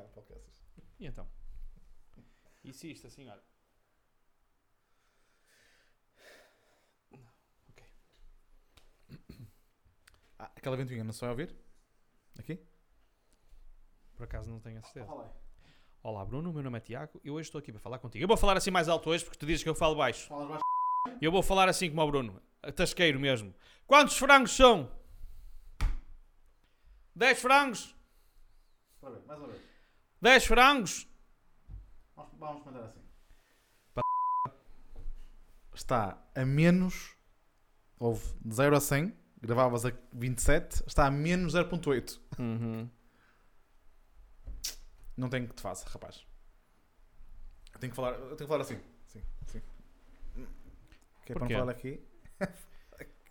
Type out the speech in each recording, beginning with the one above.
o. E então? E se isto assim, olha. Ah, aquela ventoinha não se vai ouvir? Aqui? Por acaso não tenho a certeza. Aí. Olá Bruno, o meu nome é Tiago e hoje estou aqui para falar contigo. Eu vou falar assim mais alto hoje porque tu dizes que eu falo baixo. Falas baixo. Eu vou falar assim como o Bruno, tasqueiro mesmo. Quantos frangos são? 10 frangos? Mais uma vez. 10 frangos? Vamos, mandar assim. Está a menos. Houve de 0 a 100. Gravavas a 27. Está a menos 0.8. Uhum. Não tenho que te faça, rapaz. Eu tenho que falar, eu tenho que falar assim. Sim, sim. Que é para não falar aqui.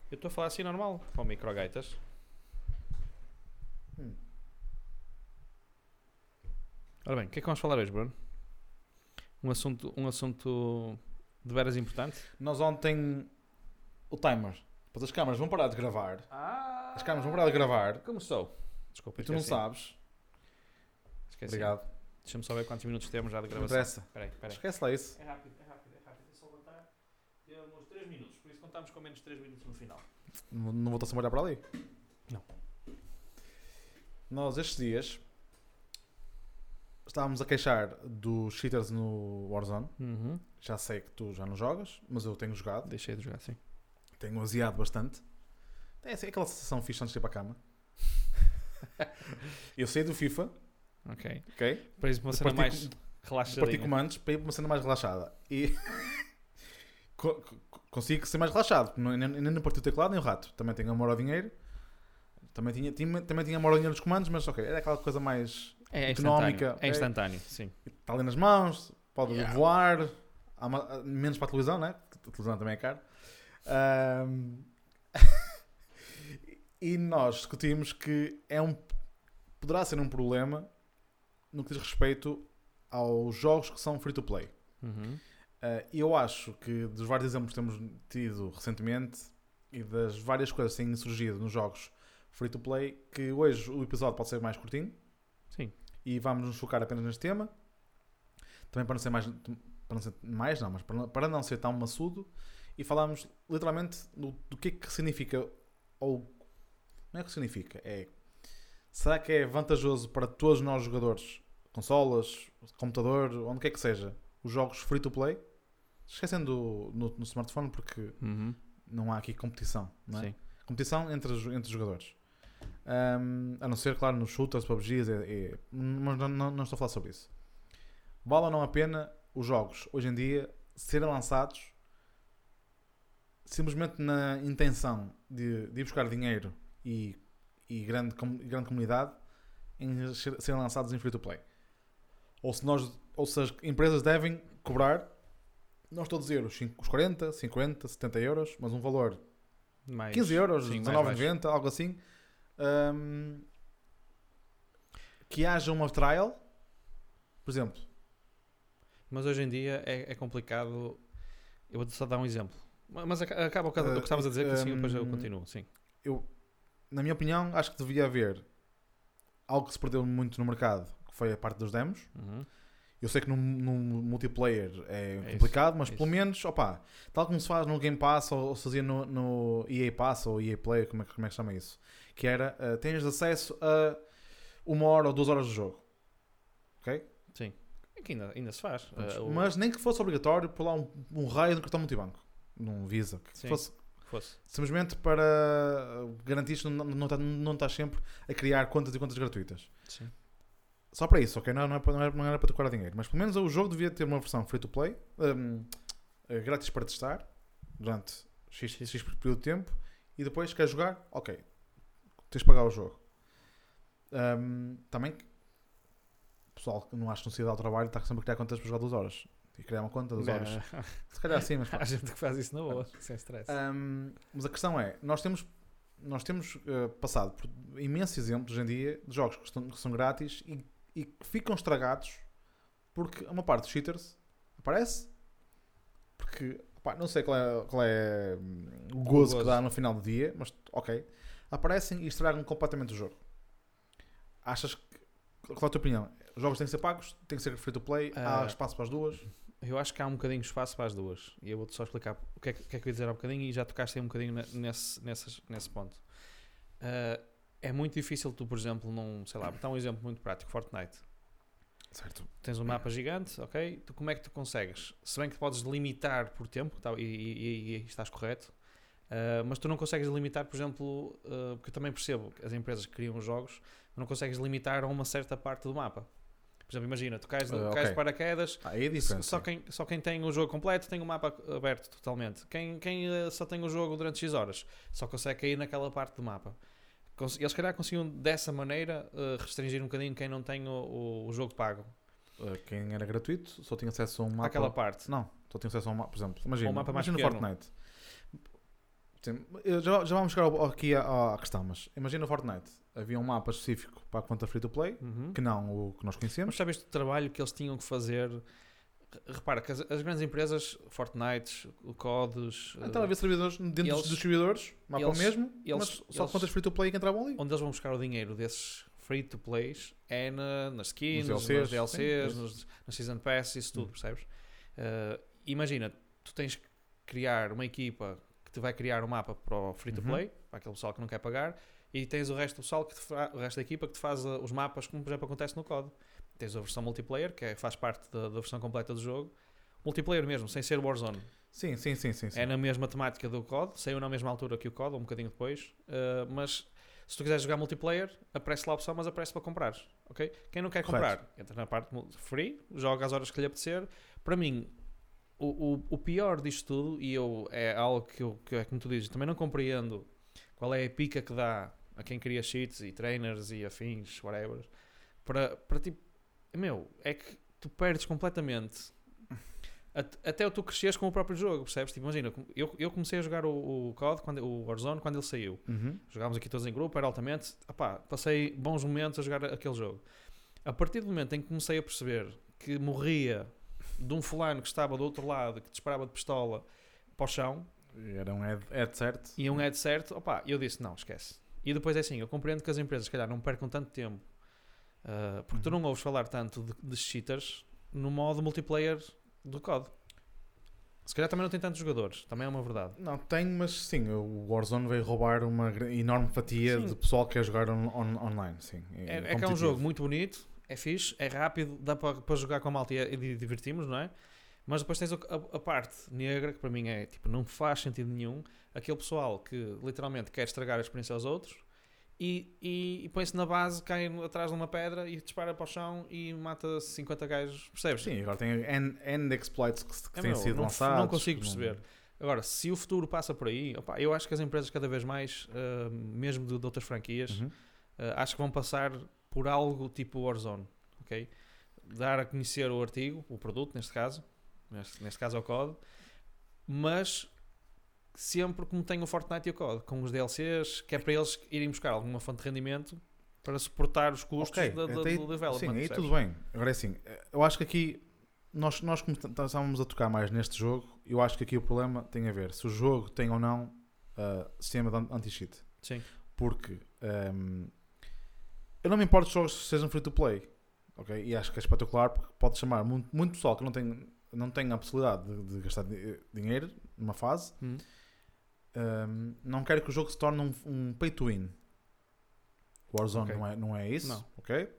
Eu estou a falar assim normal, com microgaitas. Hum. Ora bem, o que é que vamos falar hoje, Bruno? Um assunto, um assunto de veras importante? Nós ontem. O timer. Depois as câmaras vão parar de gravar. Ah! As câmaras vão parar de gravar. Como sou? Desculpa, E tu não esqueci. sabes. Esqueci. Obrigado. Deixa-me só ver quantos minutos temos já de Não gravação. interessa. Espera aí, espera aí. Esquece lá isso. É rápido, é rápido, é rápido. É só contar. Temos 3 minutos, por isso contamos com menos 3 minutos no final. Não, não voltou-se a molhar para ali? Não. Nós estes dias estávamos a queixar dos cheaters no Warzone. Uhum. Já sei que tu já não jogas, mas eu tenho jogado. Deixei de jogar assim. Tenho aziado bastante. Tem assim, aquela sensação fixe antes de ir para a cama. eu saí do FIFA, Ok. ok? Para isso, uma De cena partir mais com- Parti relaxadinha. comandos para ir para uma cena mais relaxada. E co- co- consigo ser mais relaxado. Nem, não parti o teclado nem o rato. Também tenho amor ao dinheiro. Também tinha, tinha- também tinha amor ao dinheiro dos comandos, mas ok, era aquela coisa mais. É económica, instantâneo. ok. É instantâneo, sim. Está ali nas mãos, pode Yeah. voar. Há uma- menos para a televisão, né? A televisão também é caro. Ahm, e nós discutimos que é um, poderá ser um problema no que diz respeito aos jogos que são free to play. Uhum. Uh, E eu acho que dos vários exemplos que temos tido recentemente e das várias coisas que têm surgido nos jogos free to play, que hoje o episódio pode ser mais curtinho. E vamos nos focar apenas neste tema. Também para não ser mais, para não ser mais não, mas para não, para não ser tão maçudo e falamos literalmente do, do que é que significa ou não é que significa, é será que é vantajoso para todos nós jogadores, consolas, computador, onde quer que seja, os jogos free to play? Esquecendo do- no, no smartphone porque Uhum. não há aqui competição, não é? Sim. competição entre entre os jogadores. Ahm, a não ser, claro, nos shooters, PUBGs, é, é- mas não, não, não estou a falar sobre isso. Vale ou não a pena os jogos, hoje em dia, serem lançados simplesmente na intenção de, de ir buscar dinheiro e, e grande, com- grande comunidade em ser- serem lançados em free-to-play? Ou se, nós, ou se as empresas devem cobrar, não estou a dizer os, cinco- os 40, 50, 70 euros, mas um valor Mais, 15 euros, sim, mais baixo. 19,90, algo assim. Ahm, que haja uma trial, por exemplo. Mas hoje em dia é, é complicado. Eu vou só dar um exemplo. Mas aca- acaba o que o que estavas a dizer, que assim depois eu continuo. Sim. Eu, na minha opinião, acho que devia haver algo que se perdeu muito no mercado, que foi a parte dos demos. Uhum. Eu sei que no, multiplayer é, É complicado, mas isso. pelo menos, opa, tal como se faz no Game Pass ou, ou se fazia no, no EA Pass ou EA Play, como é, que- como é que se chama isso? Que era, uh, tens acesso a uma hora ou duas horas de jogo. Ok? Sim. É que ainda, ainda se faz. Uh, o- Mas nem que fosse obrigatório por lá um, um raio no cartão multibanco. Num Visa. Que Sim. fosse fosse. simplesmente para garantir que não, não, tá- não estás sempre a criar contas e contas gratuitas. Sim. Só para isso, ok? Não, não, é para- não, era, não era para tocar dinheiro. Mas pelo menos o jogo devia ter uma versão free to play, hum, eh, grátis para testar, durante X, X período de tempo, e depois quer jogar, ok, tens de pagar o jogo. Hum, também, o pessoal que não acha necessidade ao trabalho está sempre a criar contas para jogar duas horas. E criar uma conta duas horas. Não, Se calhar sim, mas pá. Há gente que faz isso na boa, sem stress. Hum, mas a questão é, nós temos, nós temos eh, passado por imensos exemplos hoje em dia de jogos que, estão- que são grátis e, e que ficam estragados porque uma parte dos cheaters aparece porque pá, não sei qual é, qual é o gozo que gozo. dá no final do dia, mas ok, aparecem e estragam completamente o jogo. Achas que qual é a tua opinião? jogos têm que ser pagos, tem que ser free to play, há Ah. espaço para as duas. Eu acho que há um bocadinho de espaço para as duas. E eu vou-te só explicar o que é que, que é que eu ia dizer há um bocadinho e já tocaste aí um bocadinho ne- nesse, nessas- nesse ponto. Ah, é muito difícil tu, por exemplo, num, sei lá, dar um exemplo muito prático, Fortnite. Certo. Tens um mapa gigante, ok? Tu como é que tu consegues? Se bem que podes limitar por tempo, tá, e- e- e estás correto, ah, mas tu não consegues limitar, por exemplo, ah, porque eu também percebo que as empresas que criam os jogos não consegues limitar a uma certa parte do mapa. Por exemplo, imagina, tu cais, Ah, cais ok. de paraquedas, Ah, é só quem, só quem tem o jogo completo tem o mapa aberto totalmente. Quem, quem só tem o jogo durante X horas só consegue cair naquela parte do mapa. Cons- Eles, se calhar, conseguiam dessa maneira restringir um bocadinho quem não tem o, o- o jogo pago. Uh, quem era gratuito só tinha acesso a um mapa. Aquela parte. Não, só tinha acesso a um mapa. Por exemplo, imagina, Um mapa mais imagina. Fortnite. Eu já, já vamos chegar ao- aqui à, à questão, mas imagina o Fortnite. Havia um mapa específico para a conta free to play, Uhum. que não o que nós Mas conhecemos. sabes o trabalho que eles tinham que fazer? Re- Repara que as, as grandes empresas, Fortnite, o Codes, Então havia servidores dentro eles- dos distribuidores, mapa eles- mesmo, eles- mas só eles- contas free to play que entravam ali. onde eles vão buscar o dinheiro desses free to plays é na, nas skins, Nos nos DLCs, DLCs, sim, nos, nas Season Pass, isso tudo, Hum. percebes? Uh, imagina, tu tens que criar uma equipa te vai criar um mapa para o free to Uhum. play, para aquele pessoal que não quer pagar, e tens o resto do pessoal que fa- o resto da equipa que te faz uh, os mapas, como por exemplo acontece no COD. Tens a versão multiplayer, que é- faz parte da, da versão completa do jogo. Multiplayer mesmo, sem ser Warzone. Sim, sim, sim, sim. sim. É na mesma temática do COD, saiu na mesma altura que o COD, ou um bocadinho depois, uh, mas se tu quiseres jogar multiplayer, aparece lá a opção, mas aparece para comprares, ok? Quem não quer Correto. comprar, entra na parte free, joga às horas que lhe apetecer. Para mim, o, o, o pior disto tudo, e eu, é algo que, eu, que é como tu dizes, também não compreendo qual é a pica que dá a quem cria cheats e trainers e afins, whatever, para, para tipo, meu, é que tu perdes completamente at- até tu cresceres com o próprio jogo, percebes? Tipo, imagina, eu, eu comecei a jogar o, o COD, quando, o Warzone, quando ele saiu. Uhum. Jogámos aqui todos em grupo, era altamente. Opá, passei bons momentos a jogar aquele jogo. A partir do momento em que comecei a perceber que morria de um fulano que estava do outro lado, que disparava de pistola para o chão, Era um head certo. e um head certo, opá, eu disse, não, esquece. E depois é assim, eu compreendo que as empresas, se calhar, não percam tanto tempo, ah, porque tu Uhum. não ouves falar tanto de, de cheaters no modo multiplayer do COD. Se calhar também não tem tantos jogadores, também é uma verdade. Não, tenho, mas sim, o Warzone veio roubar uma enorme fatia Sim. de pessoal que quer jogar on- on- online. Sim, É, é que é um jogo muito bonito, é fixe, é rápido, dá para, para jogar com a malta e, e di- divertimos, não é? Mas depois tens a, a parte negra, que para mim é tipo, não faz sentido nenhum. Aquele pessoal que literalmente quer estragar a experiência aos outros e, e, e põe-se na base, cai atrás de uma pedra e dispara para o chão e mata 50 gajos, percebes? Sim, agora tem N, N exploits que, que É, têm meu, sido não, lançados. não consigo perceber. Agora, se o futuro passa por aí, opá, eu acho que as empresas cada vez mais, ah, mesmo de, de outras franquias, Uhum. Uh, acho que vão passar por algo tipo Warzone, ok? Dar a conhecer o artigo, o produto, neste caso, neste, neste caso é o COD, mas sempre como tem o Fortnite e o COD, com os DLCs, que é para eles irem buscar alguma fonte de rendimento para suportar os custos Ok, da- da- até aí- do development. Sim, aí tudo bem. Agora é assim, eu acho que aqui nós, nós como estávamos a tocar mais neste jogo, eu acho que aqui o problema tem a ver se o jogo tem ou não uh, sistema anti-cheat. Sim. Porque um, eu não me importo que os jogos sejam free to play. ok? E acho que é espetacular porque pode chamar muito, muito pessoal que não tem, não tem a possibilidade de, de gastar di- dinheiro numa fase. Hum. Um, não quero que o jogo se torne um, um pay to win. Warzone Ok. não, é, não é isso, Não. ok?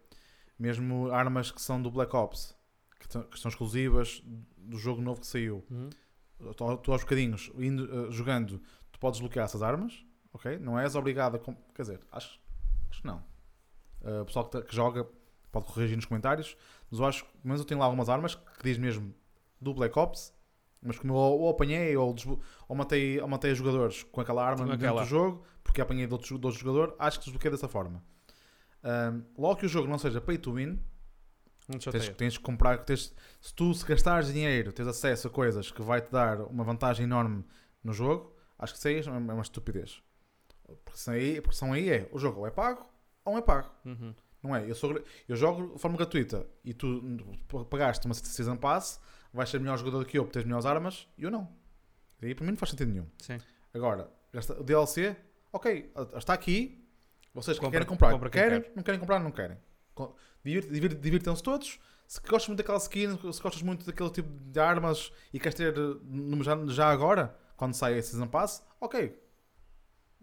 Mesmo armas que são do Black Ops, que, são- que são exclusivas do jogo novo que saiu. Uhum. Tu, tu aos bocadinhos, indo, uh, jogando, tu podes bloquear essas armas, ok? Não és obrigado a... Quer dizer, acho, acho que não. Uh, o pessoal que, tá- que joga pode corrigir nos comentários, mas eu acho que, menos eu tenho lá algumas armas que diz mesmo do Black Ops, mas como eu ou apanhei ou, ou, matei, ou matei jogadores com aquela arma Com dentro aquela. do jogo, porque apanhei de outro, de outro jogador, acho que desbloqueei dessa forma. Um, logo que o jogo não seja pay to win, Tens, tens que comprar, tens, se tu se gastares dinheiro, tens acesso a coisas que vai te dar uma vantagem enorme no jogo, acho que isso aí é uma, é uma estupidez. Porque são aí, porque são aí é, o jogo ou é pago ou é pago. Uhum. Não é? Eu, sou, eu jogo de forma gratuita e tu pagaste uma Season Pass, vais ser melhor jogador que eu porque tens melhores armas e eu não. E aí para mim não faz sentido nenhum. Sim. Agora, o DLC, ok, está aqui, vocês Compra- querem comprar, compra querem, quer. não querem comprar, não querem. Divirtam-se todos. Se gostas muito daquela skin, se gostas muito daquele tipo de armas e queres ter já, já agora, quando sai a Season Pass, ok.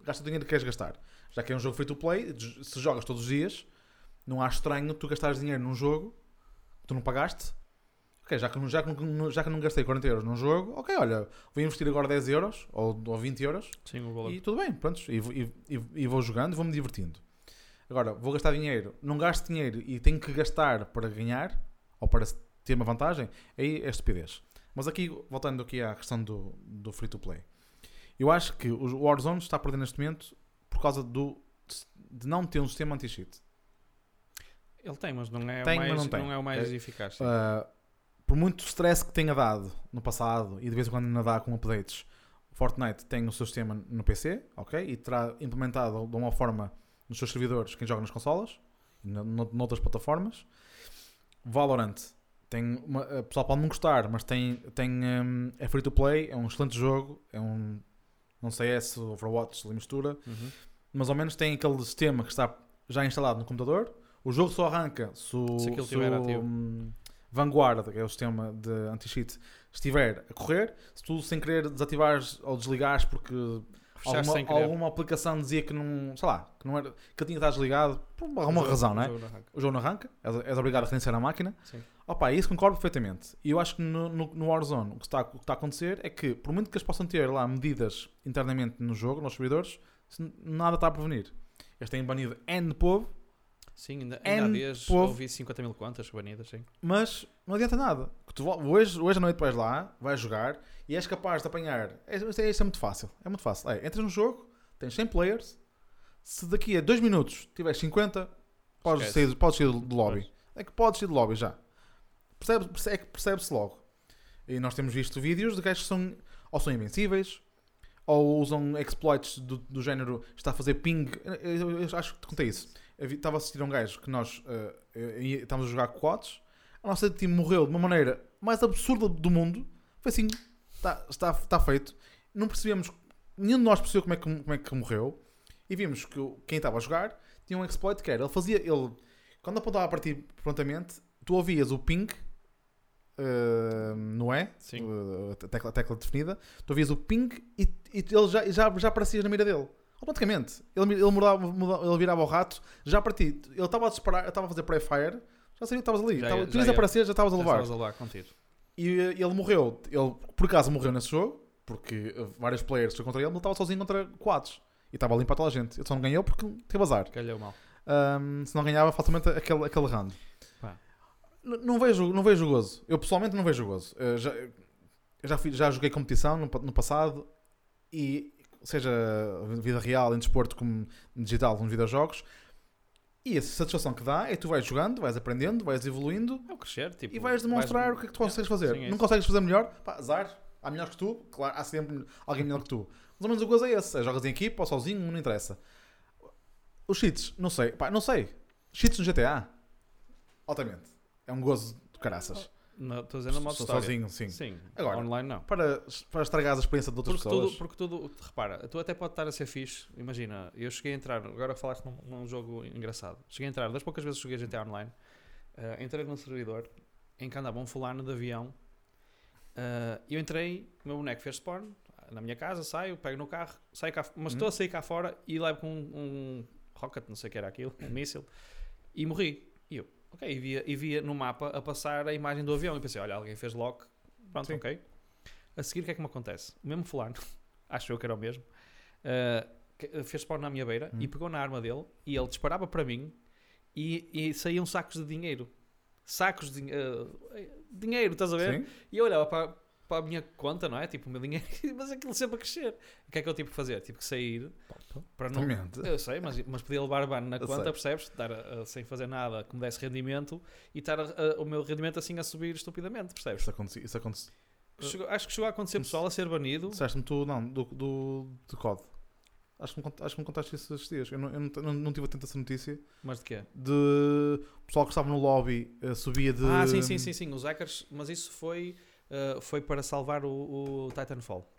Gasta o dinheiro que queres gastar. Já que é um jogo free to play, se jogas todos os dias, não acho estranho tu gastares dinheiro num jogo que tu não pagaste. Ok, já que, não- já, que, já que não gastei 40 euros num jogo, ok, olha, vou investir agora 10 euros ou, ou 20 euros Sim, o valor. e tudo bem, pronto, e, vou- e- e- e vou jogando e vou-me divertindo. Agora, vou gastar dinheiro, não gasto dinheiro e tenho que gastar para ganhar ou para ter uma vantagem, aí é estupidez. Mas aqui, voltando aqui à questão do, do free to play, eu acho que o Warzone está a perder neste momento por causa do, de não ter um sistema anti-cheat. Ele tem, mas não é, Tem, o, mais, não tem. é o mais É- eficaz. Uh, por muito stress que tenha dado no passado e de vez em quando ainda dá com updates, Fortnite tem o seu sistema no PC, ok? E terá implementado de uma forma nos seus servidores quem joga nas consolas e no- no- noutras plataformas. Valorant tem uma, o pessoal pode não gostar, mas tem, tem um, é free to play, é um excelente jogo, é um não CS, Overwatch, ali mistura, Uhum. mas ao menos tem aquele sistema que está já instalado no computador. O jogo só arranca se o, Se se o, Vanguard, que é o sistema de anti-cheat, estiver a correr. Se tu sem querer desativares ou desligares porque Fechaste alguma, sem querer. alguma aplicação dizia que não, sei lá, que não era que ele tinha estar desligado por alguma O jogo- razão, o não é? jogo não arranca. O jogo não arranca, és, és obrigado a reiniciar a máquina. Sim. Opa, isso concordo perfeitamente. E eu acho que no, no, no Warzone o que, está, o que está a acontecer é que, por muito que eles possam ter lá medidas internamente no jogo, nos servidores, se- nada está a prevenir. Eles têm banido N povo, Sim, ainda, ainda há dias povo. ouvi 50 mil contas banidas, sim. mas não adianta nada. Tu hoje, hoje à noite vais lá, vais jogar e és capaz de apanhar. É, isto é, isto é muito fácil. É muito fácil. É, entras no jogo, tens 100 players. Se daqui a 2 minutos tiveres 50, podes Esquece. sair, podes sair do, lobby. Pois. É que podes sair do lobby já. Percebe, perce- é que percebe-se logo. E nós temos visto vídeos de gajos que são ou são invencíveis ou usam exploits do, do género está a fazer ping. Eu, eu- eu acho que te contei isso. Estava a assistir a um gajo que nós ia- estávamos a jogar quads. A nossa time morreu de uma maneira mais absurda do mundo. Foi assim, está, está, está feito. Não percebemos, nenhum de nós percebeu como é que, como é que morreu. E vimos que quem estava a jogar tinha um exploit que era, ele fazia, ele, quando apontava a partir prontamente, tu ouvias o ping, eh, não é? Sim. Uh, a tecla, a tecla definida, tu ouvias o ping e, e ele já, já, já aparecia na mira dele. Automaticamente. Ele, ele, mudava, mudava- ele virava o rato, já para ti. Ele estava a disparar, estava a fazer pré-fire, já sabia que estavas ali. Já Tava- já ias ia- aparecer, já estavas a Já levar. estavas a levar contigo. E uh, ele morreu. Ele, por acaso, morreu nesse jogo, porque uh, vários players contra ele, mas ele estava sozinho contra quadros. E estava a limpar toda a gente. Ele só não ganhou porque teve azar. Calhou mal. Um, se não ganhava facilmente aquele, aquele round. Pá. N- Não vejo, não vejo gozo. Eu pessoalmente não vejo gozo. Eu já, eu já, fui- já joguei competição no, no passado e seja vida real, em desporto, como digital, nos videojogos. E a satisfação que dá é que tu vais jogando, vais aprendendo, vais evoluindo É o crescer, tipo... e vais demonstrar o que é que tu consegues fazer. Sim, é não consegues fazer melhor? Pá, azar. Há melhores que tu, claro, há sempre alguém melhor que tu. Mas ao menos o gozo é esse. É jogas em equipa ou sozinho, não interessa. Os cheats, não sei. Pá, não sei. Cheats no GTA? Altamente. É um gozo de caraças. Estou dizendo modo história. sozinho, sim. Sim. Agora, online não. Para, para estragar a experiência de outras Porque pessoas. tudo, porque tudo, repara, tu até pode estar a ser fixe. Imagina, eu cheguei a entrar, agora falaste num, num jogo engraçado. Cheguei a entrar, das poucas vezes que joguei GTA Online, eh, entrei num servidor em que andava um fulano de avião. eh, eu entrei, o meu boneco fez spawn na minha casa, saio, pego no carro, saio cá, mas Uhum. estou a sair cá fora e levo com um, um rocket, não sei o que era aquilo, um míssil, e morri. Ok, e via, e via no mapa a passar a imagem do avião. E pensei, olha, alguém fez lock, pronto, Sim. ok. A seguir, o que é que me acontece? O mesmo fulano, acho eu que era o mesmo, que- fez spawn na minha beira Hum. e pegou na arma dele e ele disparava para mim e, e saíam sacos de dinheiro. Sacos de eh, dinheiro, estás a ver? Sim. E eu olhava para, para a minha conta, não é? Tipo, o meu dinheiro, mas aquilo sempre a crescer. O que é que eu tive que fazer? Tive que sair para não. Eu sei, mas, mas podia levar ban na Eu conta, sei. percebes? Estar a- a- sem fazer nada que me desse rendimento e estar a- o meu rendimento assim a subir estupidamente, percebes? Isso acontece. Isso acontece. Chegou- acho que chegou a acontecer pessoal a ser banido. Disseste-me tu, não, do, do, do COD. Acho que, me, acho que me contaste isso esses dias. Eu não, eu não, não, não tive atento a essa notícia. Mas de quê? De o pessoal que estava no lobby eh, subia de. Ah, sim, sim, sim, sim. Os hackers, mas isso foi, uh, foi para salvar o, o Titanfall.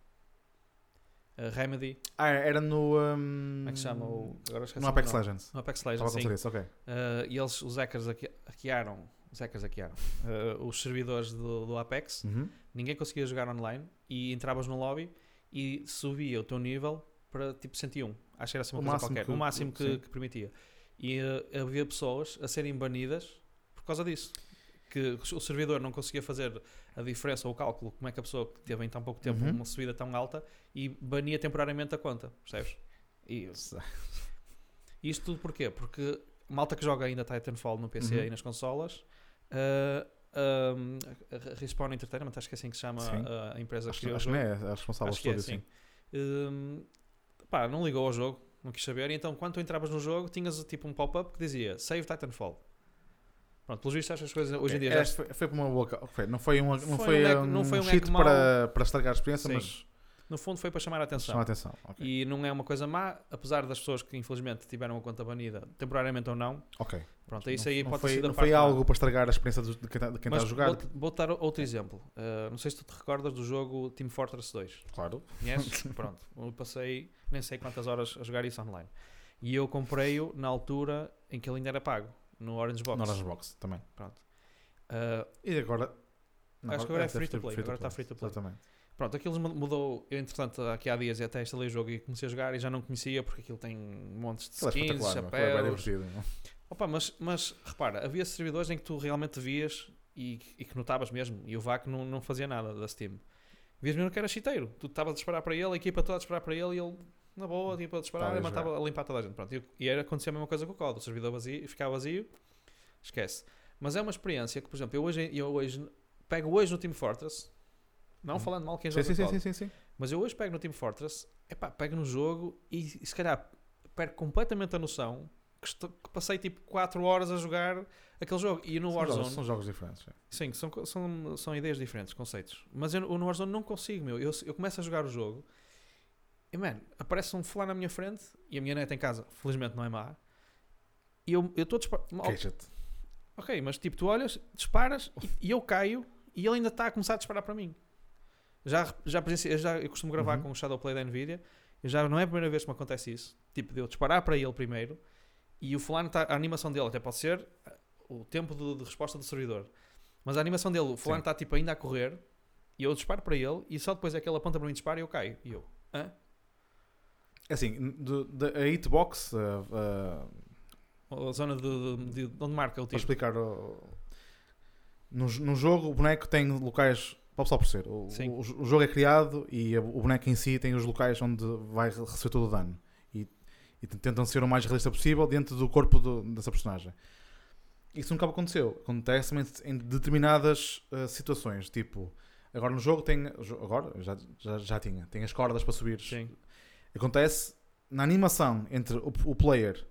a Remedy, Ah, era no. Um, como é que chama? O, agora no Apex. Legends. No Apex Estava Legends, sim. isso, ok. Uh, e eles, os hackers hacke- hackearam, os hackers hackearam uh, os servidores do, do Apex, Uhum. ninguém conseguia jogar online e entravas no lobby e subia o teu nível para tipo 101. Acho que era assim uma O coisa qualquer, que- o máximo que, que permitia. E uh, havia pessoas a serem banidas por causa disso. Que o servidor não conseguia fazer a diferença ou o cálculo, como é que a pessoa que teve em tão pouco tempo Uhum. uma subida tão alta e bania temporariamente a conta, percebes? E isto tudo porquê? Porque malta que joga ainda Titanfall no PC Uhum. e nas consolas, uh, um, a a Respawn Entertainment, acho que é assim que se chama Sim. a, a empresa Acho, que criou acho o é, é responsável Acho que é, por tudo, sim. Um, pá, não ligou ao jogo, não quis saber. E então, quando tu entravas no jogo, tinhas tipo um pop-up que dizia Save Titanfall. Pronto, pelos vistos, estas coisas hoje em dia É, já. foi, foi por uma boa. foi, não foi um, não Foi foi, um um, não foi um cheat para, para estragar a experiência, Sim. mas No fundo, foi para chamar a atenção. chama a atenção. ok. E não é uma coisa má, apesar das pessoas que infelizmente tiveram a conta banida, temporariamente ou não. Ok. Pronto, isso não, aí não pode foi, não foi parte má. algo para estragar a experiência de quem está Mas a jogar. Vou, vou dar outro exemplo. Uh, não sei se tu te recordas do jogo Team Fortress 2. Claro. Conheces? Pronto. Eu passei nem sei quantas horas a jogar isso online. E eu comprei-o na altura em que ele ainda era pago, no Orange Box. No Orange Box também. Pronto. Uh, E agora. Acho que agora é deve free to play, agora está free to play. Exatamente. pronto, aquilo mudou. Eu, entretanto, aqui há dias até instalei o jogo e comecei a jogar e já não conhecia porque aquilo tem montes de Aquilo é skins, é chapéus. não? Opa, mas, mas repara, havia servidores em que tu realmente vias e, e que notavas mesmo, e o VAC não, não fazia nada da Steam. Vias mesmo que era chiteiro. Tu estavas a disparar para ele, a equipa toda a disparar para ele e ele, na boa, tipo, a disparar e matava a limpar toda a gente. Pronto, e, e era acontecer a mesma coisa com o COD. O servidor vazio, ficava vazio, esquece. Mas é uma experiência que, por exemplo, eu hoje, eu hoje pego hoje no Team Fortress, não Hum. falando mal quem joga sim, sim, COD, sim, sim, sim. mas eu hoje pego no Team Fortress, epá, pego no jogo e, se calhar perco completamente a noção que, estou- que passei tipo 4 horas a jogar aquele jogo. E no São Warzone, jogos, são jogos diferentes. sim. são, são, são ideias diferentes, conceitos. Mas eu no Warzone não consigo, meu. Eu, eu começo a jogar o jogo e, man, aparece um fulano na minha frente e a minha net em casa, felizmente não é má. E eu estou a disparar. Queixa-te. Ok, mas tipo, tu olhas, disparas e, e eu caio e ele ainda está a começar a disparar para mim. Já, já, presenciei- já eu costumo gravar Uhum. com o Shadowplay da Nvidia e já não é a primeira vez que me acontece isso. Tipo, de eu disparar para ele primeiro e o fulano está. A animação dele até pode ser uh, o tempo de, de resposta do servidor. Mas a animação dele, o fulano está tipo ainda a correr e eu disparo para ele e só depois é que ele aponta para mim e dispara e eu caio. E eu, hã? É assim, de, de, a hitbox, uh, uh, A zona de, de, de onde marca o para tiro. explicar, uh, no, no jogo o boneco tem locais, pode só por ser, o, o, o jogo é criado e o boneco em si tem os locais onde vai receber todo o dano e, e tentam ser o mais realista possível dentro do corpo do- dessa personagem. Isso nunca aconteceu. Acontece em, determinadas uh, situações, tipo, agora no jogo tem, agora já, já, já tinha, tem as cordas para subir Sim. Acontece na animação entre o, o player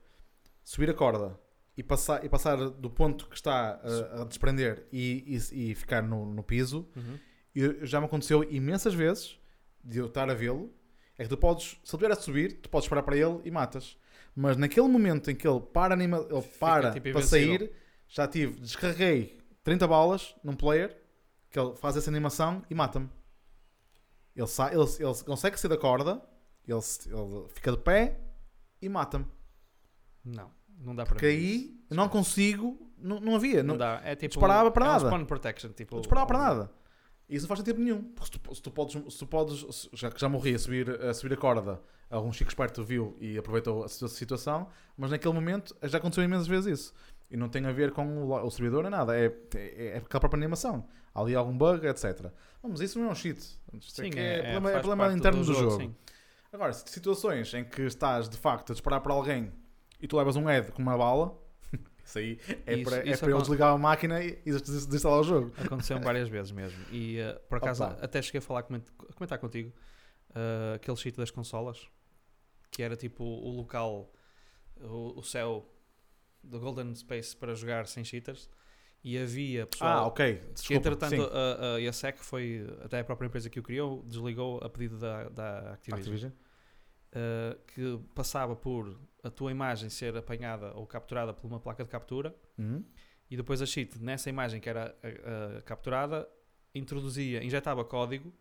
subir a corda e passar, e passar do ponto que está a, a desprender e, e, e ficar no, no piso. Uhum. E já me aconteceu imensas vezes de eu estar a vê-lo. É que tu podes, se ele estiver a subir, tu podes parar para ele e matas. Mas naquele momento em que ele para, anima, ele para tipo, para sair, já tive, descarreguei 30 balas num player que ele faz essa animação e mata-me. Ele, sai, ele, ele consegue sair da corda, ele, ele fica de pé e mata-me. Não, não dá para Porque aí isso. não consigo, não, não havia, Não não, dá. É tipo. disparava para é um nada. spawn protection. Tipo, não disparava para nada. Isso não faz sentido nenhum. Porque se tu, se tu podes, se tu podes se- já que já morri a subir, a subir a corda, algum chico esperto viu e aproveitou a situa- situação, mas naquele momento já aconteceu imensas vezes isso. E não tem a ver com o, o servidor nem nada, é, é, é aquela própria animação. Há ali algum bug, etc. Mas isso não é um cheat. É Sim, é, é, é, problema, é problema interno do, jogo. sim. Agora, se situações em que estás de facto a disparar para alguém e tu levas um head com uma bala, isso aí é Isso- para, é isso para ele acon- desligar a máquina e des- des- desinstalar o jogo. Aconteceu várias vezes mesmo. E eh, por acaso Opa. até cheguei a falar, a comentar contigo eh, aquele sítio das consolas que era tipo o local, o, o céu do Golden Space para jogar sem cheaters. E havia pessoal Ah, ok. que Desculpa. entretanto sim. a, a ESEC foi até a própria empresa que o criou, desligou a pedido da, da Activision. Activision. Uh, que passava por a tua imagem ser apanhada ou capturada por uma placa de captura Uhum. e depois a cheat nessa imagem que era uh, capturada introduzia, injetava código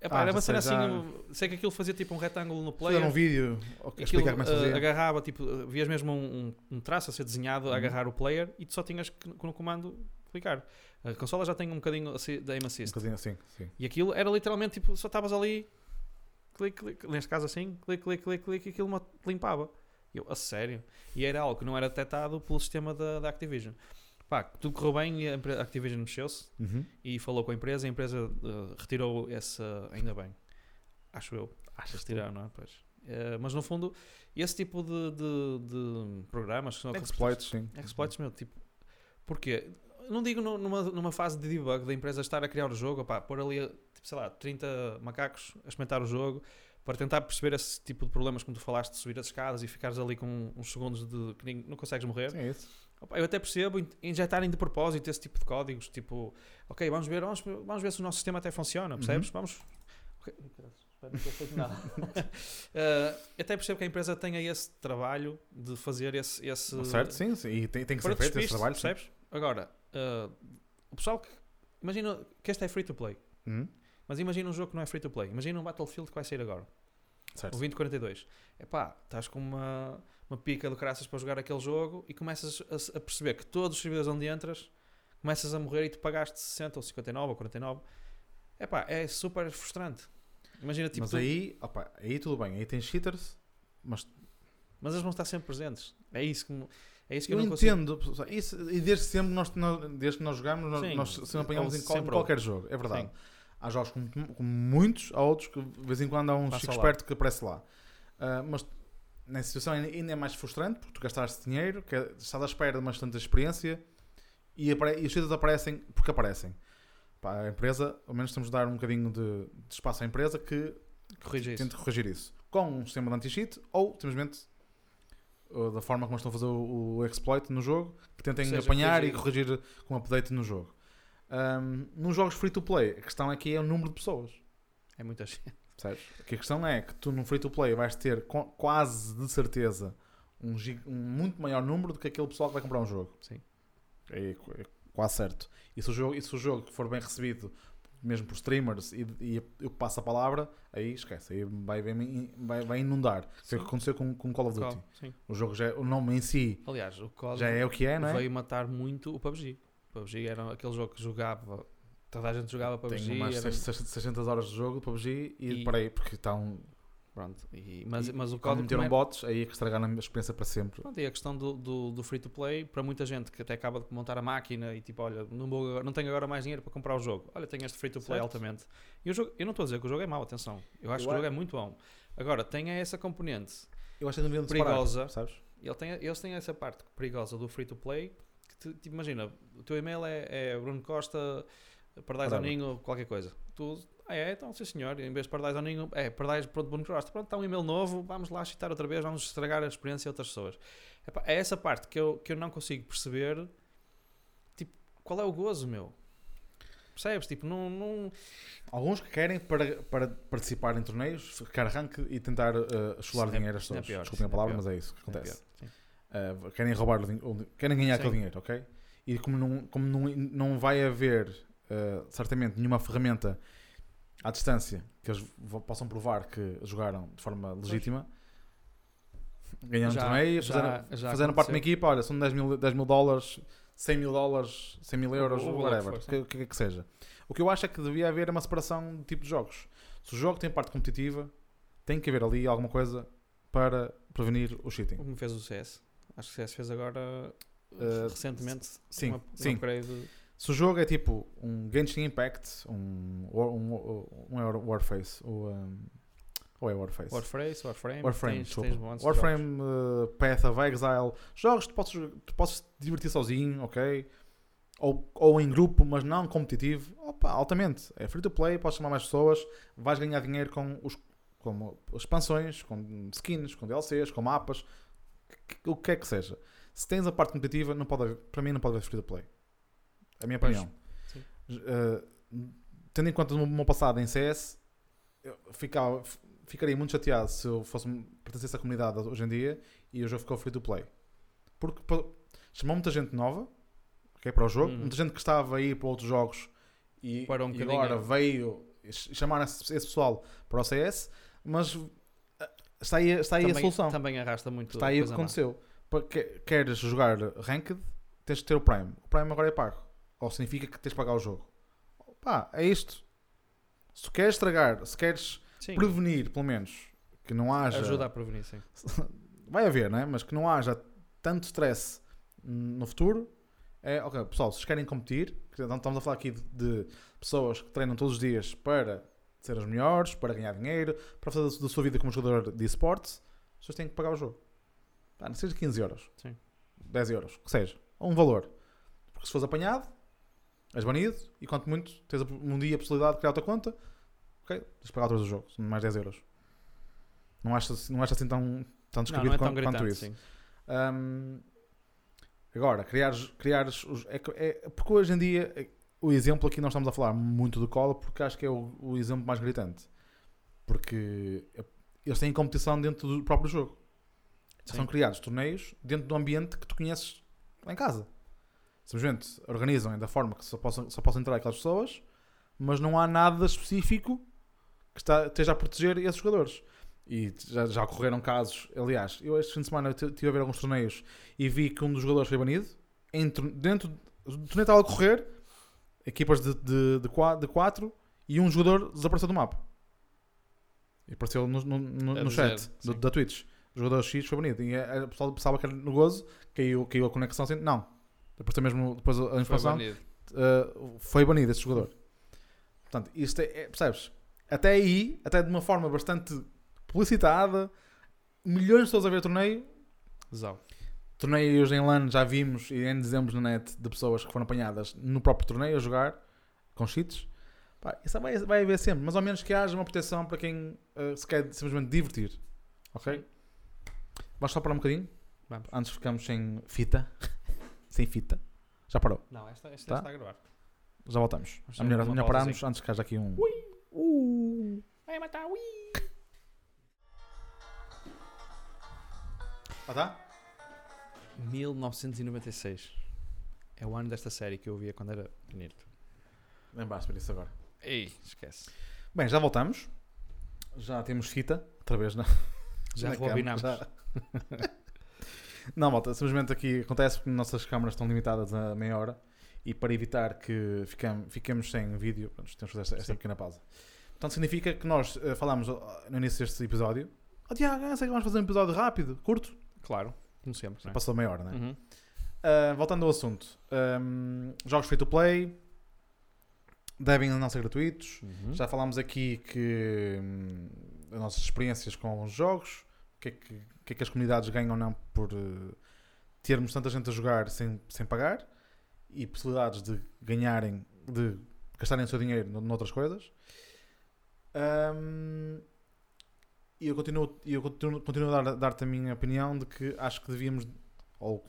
epá, Ah, era uma cena já. assim. Sei que aquilo fazia tipo um retângulo no player. Fizeram um vídeo a Aquilo explicar como é que eh, fazia. agarrava, tipo, eh, vias mesmo um, um- um traço a ser desenhado a Uhum. agarrar o player e tu só tinhas que no comando clicar. A consola já tem um bocadinho assim de aim Um assist. bocadinho assim, sim. E aquilo era literalmente tipo, só estavas ali, clique, clique, neste caso assim, clique, clique, clique, clique, e aquilo limpava. Eu, a sério? E era algo que não era detectado pelo sistema da, da Activision. Pá, tudo correu bem e a Activision mexeu-se Uhum. e falou com a empresa. A empresa eh, retirou essa, ainda bem, acho eu. Achas que Retirar, não é? Pois. Eh, mas no fundo, esse tipo de, de, de programas que são Exploits, sim. Exploits, meu, tipo, porquê? Não digo nu- numa, numa fase de debug da empresa estar a criar o jogo, opá, pôr ali, tipo, sei lá, 30 macacos a experimentar o jogo para tentar perceber esse tipo de problemas, como tu falaste, de subir as escadas e ficares ali com uns segundos de que nem- não consegues morrer. Sim, é isso. Opa, eu até percebo in- injetarem de propósito esse tipo de códigos, tipo, ok, vamos ver, vamos, vamos ver se o nosso sistema até funciona, percebes? Vamos. Ok, caralho, espero não ter feito nada. Eh, até percebo que a empresa tenha esse trabalho de fazer esse. esse Certo, sim, sim. E tem, tem que ser feito esse trabalho. sim. percebes? Agora, eh, o pessoal que. Imagina que este é free to play, Uhum. mas imagina um jogo que não é free to play. Imagina um Battlefield que vai sair agora, Certo. o 2042. É pá, estás com uma, uma pica de caraças para jogar aquele jogo e começas a, a perceber que todos os servidores onde entras começas a morrer e tu pagaste 60 ou 59 ou 49. É pá, é super frustrante. Imagina tipo. mas tu- aí, opa, aí tudo bem. Aí tens cheaters, mas mas eles vão estar sempre presentes. É isso que, me- é isso que eu, eu não consigo. entendo. Isso, e desde sempre, nós, nós- desde que nós jogamos, nós, Sim, nós sempre apanhamos é em, qual- em sempre qualquer jogo. É verdade. Sim. Há jogos com, com muitos, há outros que de vez em quando há um Passa chico lá. esperto que aparece lá. Ah, mas nessa situação ainda- é mais frustrante porque tu gastaste dinheiro, que é- estás à espera de uma bastante experiência e, apare- e os cheaters aparecem porque aparecem. Pá, a empresa, ao menos temos de dar um bocadinho de, de espaço à empresa que isso. tente corrigir isso com um sistema de anti-cheat ou simplesmente uh, da forma como estão a fazer o, o exploit no jogo, que tentem seja, apanhar e corrigir. corrigir com update no jogo. Um, nos jogos free to play, a questão aqui é o número de pessoas. É muita gente. Percebes? Que a questão é que tu no free to play vais ter quase de certeza um, um muito maior número do que aquele pessoal que vai comprar um jogo. Sim. É, é quase certo. E se o jogo, e se o jogo for bem recebido, mesmo por streamers, e, e eu passo a palavra, aí esquece, aí vai, vai, vai, inundar. Foi o que aconteceu com, com Call of Duty. Sim. O jogo já é- o nome em si Aliás, o código já é o que é, não é? veio matar muito o PUBG. O PUBG era aquele jogo que jogava, toda a gente jogava PUBG. Tenho umas era- 600 600 horas de jogo de PUBG e, E- parei, porque estão. Pronto, e- mas, e mas o código meteram também- bots, aí é que estragaram a experiência para sempre. Pronto, e a questão do, do, do free to play, para muita gente que até acaba de montar a máquina e tipo, olha, não, vou, não tenho agora mais dinheiro para comprar o jogo. Olha, tenho este free to play Certo. altamente. E o jogo, eu não estou a dizer que o jogo é mau, atenção. Eu acho Eu que o jogo é muito bom. Agora, tem essa componente. Eu acho que Perigosa. separar, sabes? Ele tem, eles têm essa parte perigosa do free to play. Que te- tipo, imagina, o teu e-mail é, é Bruno Costa, Whatever. Ninho, qualquer coisa. Tu, ah, é, então, sim senhor, em vez de Pardais ao Ninho, é Pardais, pronto, está um e-mail novo, vamos lá chitar outra vez, vamos estragar a experiência a outras pessoas. É essa parte que eu, que eu não consigo perceber. Tipo, qual é o gozo, meu? Percebes? Tipo, não. não Alguns que querem para, para participar em torneios, ficar arranque e tentar uh, chular é- dinheiro às é pessoas. pior, Desculpem a é palavra, pior. mas é isso que é acontece. sim. Uh, querem roubar querem ganhar Sim. aquele dinheiro, ok? E como não, como não, não vai haver uh, certamente nenhuma ferramenta à distância que eles possam provar que jogaram de forma legítima, ganharam um Já- torneio, já- fizeram, já fizeram parte de uma equipa, olha, são 10 mil, 10 mil dólares, 100 mil dólares, 100 mil euros, whatever, que o que, que, que seja. O que eu acho é que devia haver uma separação de tipo de jogos. Se o jogo tem parte competitiva, tem que haver ali alguma coisa para prevenir o cheating. Como fez o CS. Acho que o CS fez agora. Uh, recentemente. sim, uma, sim. Um upgrade. Se o jogo é tipo um Genshin Impact, um, um, um, War- Warface, ou, um, ou é Warface? Warframe, Warframe. Warframe, tens, tens Warframe, uh, Path of Exile, jogos que tu podes te divertir sozinho, ok? Ou, ou em grupo, mas não competitivo. Opa, altamente. É free to play, podes chamar mais pessoas, vais ganhar dinheiro com os com expansões, com skins, com DLCs, com mapas, o que quer que seja. Se tens a parte competitiva, não pode haver, para mim não pode haver free to play. É a minha opinião. sim. Uh, tendo em conta o meu passado em CS, eu ficava, ficaria muito chateado se eu fosse pertencesse à comunidade hoje em dia e o jogo ficou free to play. Porque chamou muita gente nova ok, para o jogo, Uhum. muita gente que estava a ir para outros jogos e, Para um e agora veio ch- chamar esse, esse pessoal para o CS, mas ah, está aí, está aí a também, solução. também arrasta muito. Está aí o que má. aconteceu. Queres jogar Ranked, tens de ter o Prime. O Prime agora é pago. Ou significa que tens de pagar o jogo. Pá, é isto. Se tu queres estragar, se queres Sim, prevenir, pelo menos, que não haja. ajuda a prevenir, sim. Vai haver, né? Mas que não haja tanto stress no futuro. É, ok, pessoal, se vocês querem competir, que não estamos a falar aqui de, de pessoas que treinam todos os dias para ser os melhores, para ganhar dinheiro, para fazer da, sua vida como jogador de esportes, vocês têm que pagar o jogo. Pá, não seja 15 euros, Sim. 10 euros, que seja, ou um valor. Porque se fores apanhado, és banido e quanto muito tens um dia a possibilidade de criar outra conta, ok, tens de pagar outra vez o jogo, são mais 10 euros. Não acho, assim- não acho assim tão, tão Não, descabido não é tão quanto, quanto gritante, isso. sim. Hum, agora, criar, criar os, é, é- porque hoje em dia é- o exemplo aqui nós estamos a falar muito do Cola porque acho que é o, o exemplo mais gritante. Porque é- eles têm competição dentro do próprio jogo. Sim. São criados torneios dentro do ambiente que tu conheces lá em casa. Simplesmente organizam da forma que só possam, só possam entrar aquelas pessoas, mas não há nada específico que está, esteja a proteger esses jogadores. E já, já ocorreram casos, aliás, eu este fim de semana estive a ver alguns torneios e vi que um dos jogadores foi banido. Entre, dentro do torneio estava a correr, equipas de, de, de, de quatro e um jogador desapareceu do mapa. E apareceu no, no, no- A no chat do- da Twitch. O jogador X foi banido. E a, a pessoa pensava que era no gozo, caiu, caiu a conexão assim. Não. Apareceu mesmo depois a Foi informação banido. uh, foi banido jogador. Portanto, isto é, é- percebes? Até aí, até de uma forma bastante publicitada, milhões de pessoas a ver torneio. Zau. Torneios em LAN já vimos e em dezembro na net de pessoas que foram apanhadas no próprio torneio a jogar com cheats. Pá, isso vai, vai haver sempre, mas ao menos que haja uma proteção para quem uh, se quer simplesmente divertir. Ok? Vamos só parar um bocadinho? Vamos. Antes ficamos sem fita. sem fita. Já parou. Não, esta, esta Tá? está a gravar. Já voltamos. Vamos É melhor, uma melhor pararmos antes que haja aqui um. Vai matar, ui! Ah, tá? 1996. É o ano desta série que eu via quando era pequenito. Lembraste-me disso agora. Ei, esquece. Bem, já voltamos. Já temos fita, outra vez, não? Já Na rebobinamos. câmara, já. não, malta, simplesmente aqui acontece porque nossas câmaras estão limitadas a meia hora e para evitar que ficam, fiquemos sem vídeo, pronto, temos que fazer esta, esta pequena pausa. Portanto, significa que nós eh, falámos ah, no início deste episódio. Oh, Tiago, sei que vamos fazer um episódio rápido, curto. Claro, como sempre. não é? Passou meia hora, não é? Uhum. Uh, voltando ao assunto, um, jogos free to play devem não ser gratuitos. Uhum. Já falámos aqui que hum, as nossas experiências com os jogos, o que, é que, que é que as comunidades ganham ou não por eh, termos tanta gente a jogar sem, sem pagar e possibilidades de ganharem, de gastarem o seu dinheiro no- noutras coisas. Hum, e eu continuo, eu continuo, continuo a dar- dar-te a minha opinião de que acho que devíamos, ou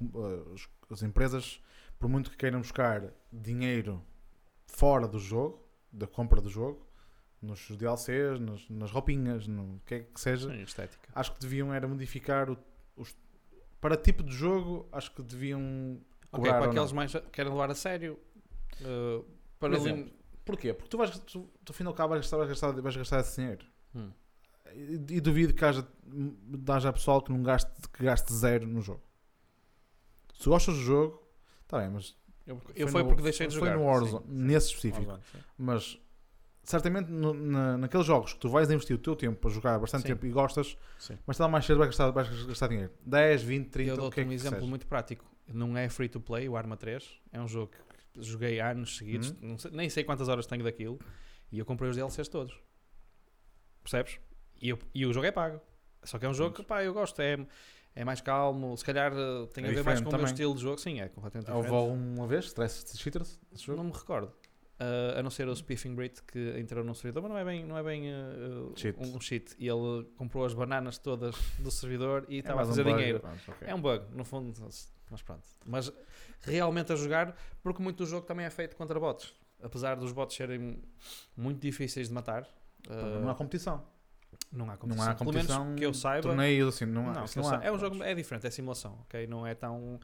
as- as empresas, por muito que queiram buscar dinheiro fora do jogo, da compra do jogo, nos DLCs, nas, nas roupinhas, no que é que seja, Sim, estética. acho que deviam era modificar o, os, para tipo de jogo, acho que deviam Ok, para não. aqueles mais querem levar a sério. uh, para Por lim- Porquê? Porque tu vais, tu, tu, ao cabo vais gastar, vais gastar, vais gastar esse dinheiro. Hum. E, e duvido que haja, haja pessoal que não gaste, que gaste zero no jogo. Se gostas do jogo, está bem, mas Eu, eu foi foi no- porque deixei de foi jogar. no Warzone, sim, nesse sim. específico. Warzone. Mas certamente no- na, naqueles jogos que tu vais investir o teu tempo para jogar bastante Sim. tempo e gostas, Sim. mas está mais cedo vais gastar, vais gastar dinheiro. 10, 20, 30, eu o dou-te que é um que exemplo seja. muito prático. Não é free to play, o Arma 3. É um jogo que joguei anos seguidos. Não sei- nem sei quantas horas tenho daquilo. E eu comprei os DLCs todos. Percebes? E, eu- e o jogo é pago. Só que é um jogo que pá, eu gosto. É, é mais calmo. Se calhar eh, tem É a ver mais com o meu estilo de jogo. Sim, é completamente Houve diferente. uma vez, Stress Cheaters, esse jogo? Não me recordo. Uh, a não ser o Spiffing Brit que entrou no servidor, mas não é bem, não é bem uh, Cheat. Um, um cheat. E ele comprou as bananas todas do servidor e É estava a mais um fazer bug, dinheiro. pronto, ok. É um bug, no fundo, mas pronto. Mas realmente a jogar, porque muito do jogo também é feito contra bots. Apesar dos bots serem muito difíceis de matar, uh, Não há competição. não há competição. Não há Pelo competição. menos que eu saiba. Torneios assim, não há. não, não há. é um jogo, é diferente, é simulação, ok? Não é tão,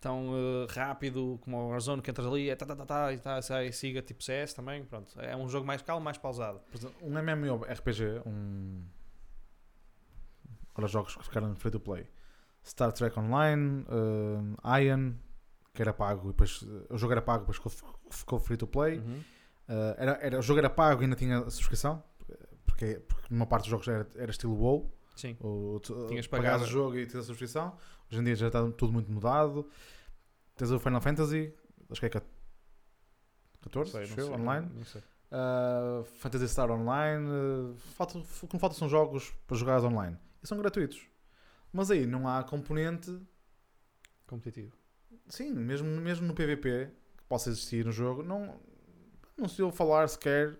tão eh, rápido como o Warzone que entras ali, é tá, tá, tá, tá, e tá, sai, siga tipo CS também. Pronto, é um jogo mais calmo, mais pausado. Um MMORPG, um. Agora jogos que ficaram free to play. Star Trek Online, uh, Iron, que era pago, e depois uh, o jogo era pago, depois ficou, ficou free to play. Uhum. Uh, era, era, o jogo era pago e ainda tinha a subscrição, porque, porque numa parte dos jogos era, era estilo WoW. Sim. O, tu, Tinhas pagado. o jogo e tinhas a subscrição. Hoje em dia já está tudo muito mudado. Tens o Final Fantasy, acho que é 14, Sei, não sei, online. não sei. Uh, Fantasy Star Online. uh, falta, o que me falta são jogos para jogar online. E são gratuitos. Mas aí não há componente. Competitivo. Sim, mesmo, mesmo no PVP que possa existir no jogo, não, não se ouve falar sequer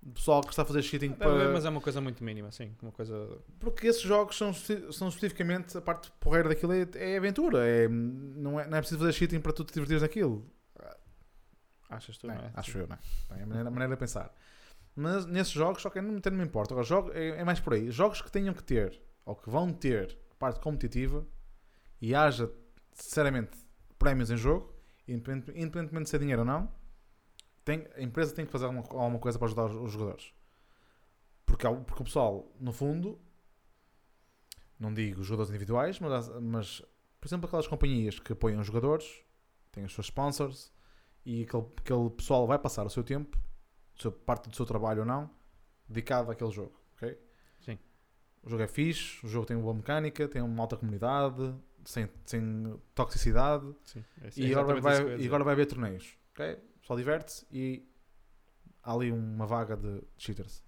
do pessoal que está a fazer cheating É, para. Mas é uma coisa muito mínima, sim. Uma coisa. Porque esses jogos são, são especificamente a parte porreira daquilo é, é aventura. É, não, é, não é preciso fazer cheating para tu te divertires naquilo. Achas tu, Não, não é? acho eu, não é? É a maneira, a maneira de pensar. Mas nesses jogos, só que não, não me importa. Agora, jogo, é, é mais por aí. Jogos que tenham que ter, ou que vão ter, parte competitiva e haja, sinceramente, prémios em jogo, independente- independentemente de ser dinheiro ou não, tem, a empresa tem que fazer alguma, alguma coisa para ajudar os, os jogadores. Porque, porque o pessoal, no fundo, não digo jogadores individuais, mas, mas por exemplo, aquelas companhias que apoiam os jogadores, têm os seus sponsors, e aquele, aquele pessoal vai passar o seu tempo, seu- parte do seu trabalho ou não, dedicado àquele jogo. ok? Sim. O jogo é fixe, o jogo tem uma boa mecânica, tem uma alta comunidade, sem, sem toxicidade, Sim. É e, agora vai, e agora vai haver torneios. ok? Pessoal diverte-se e há ali uma vaga de cheaters.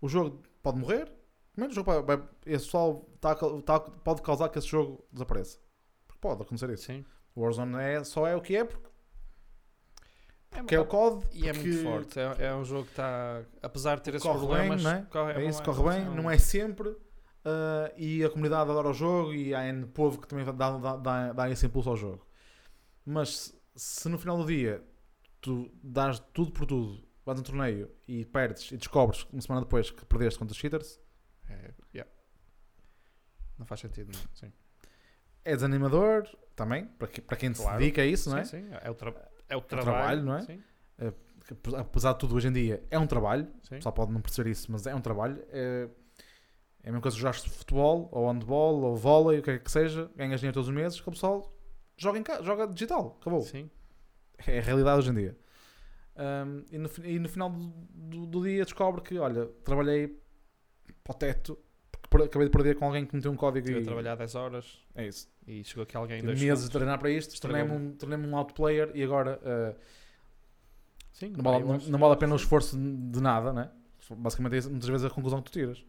O jogo pode morrer, primeiro o jogo vai, esse pessoal tá tá- pode causar que esse jogo desapareça. Porque pode acontecer isso. Sim. O Warzone é, só é o que é porque, É, porque é o COD. E é muito forte. É, é um jogo que está. Apesar de ter esses problemas. bem, não é? corre, É isso, bom, corre bem, não é sempre. ah, e a comunidade adora o jogo e há N povo que também dá, dá, dá, dá esse impulso ao jogo. Mas se no final do dia tu dás tudo por tudo, vais a um torneio e perdes e descobres uma semana depois que perdeste contra os cheaters, É, yeah. Não faz sentido, não. Sim. é desanimador também, para, que- para quem Claro. se dedica a isso, sim, não é? sim. É o, tra é o trabalho, trabalho, não é? Sim. Que, apesar de tudo, hoje em dia é um trabalho, sim. O pessoal pode não perceber isso, mas é um trabalho. É, é a mesma coisa que jogaste futebol, ou handball, ou vôlei, o que é que seja, ganhas dinheiro todos os meses, que o pessoal joga, em casa, joga digital, acabou. Sim. É a realidade hoje em dia. Um, e, no, e no final do, do- do dia descobre que, olha, trabalhei para o teto, porque acabei de perder com alguém que meteu um código Estive a e trabalhar 10 horas é isso. e chegou aqui alguém Tive meses a segundos. treinar para isto, tornei-me um, tornei um outplayer e agora uh, Sim, não, vale, não, vale a pena o esforço de nada, né? Basicamente é muitas vezes a conclusão que tu tiras.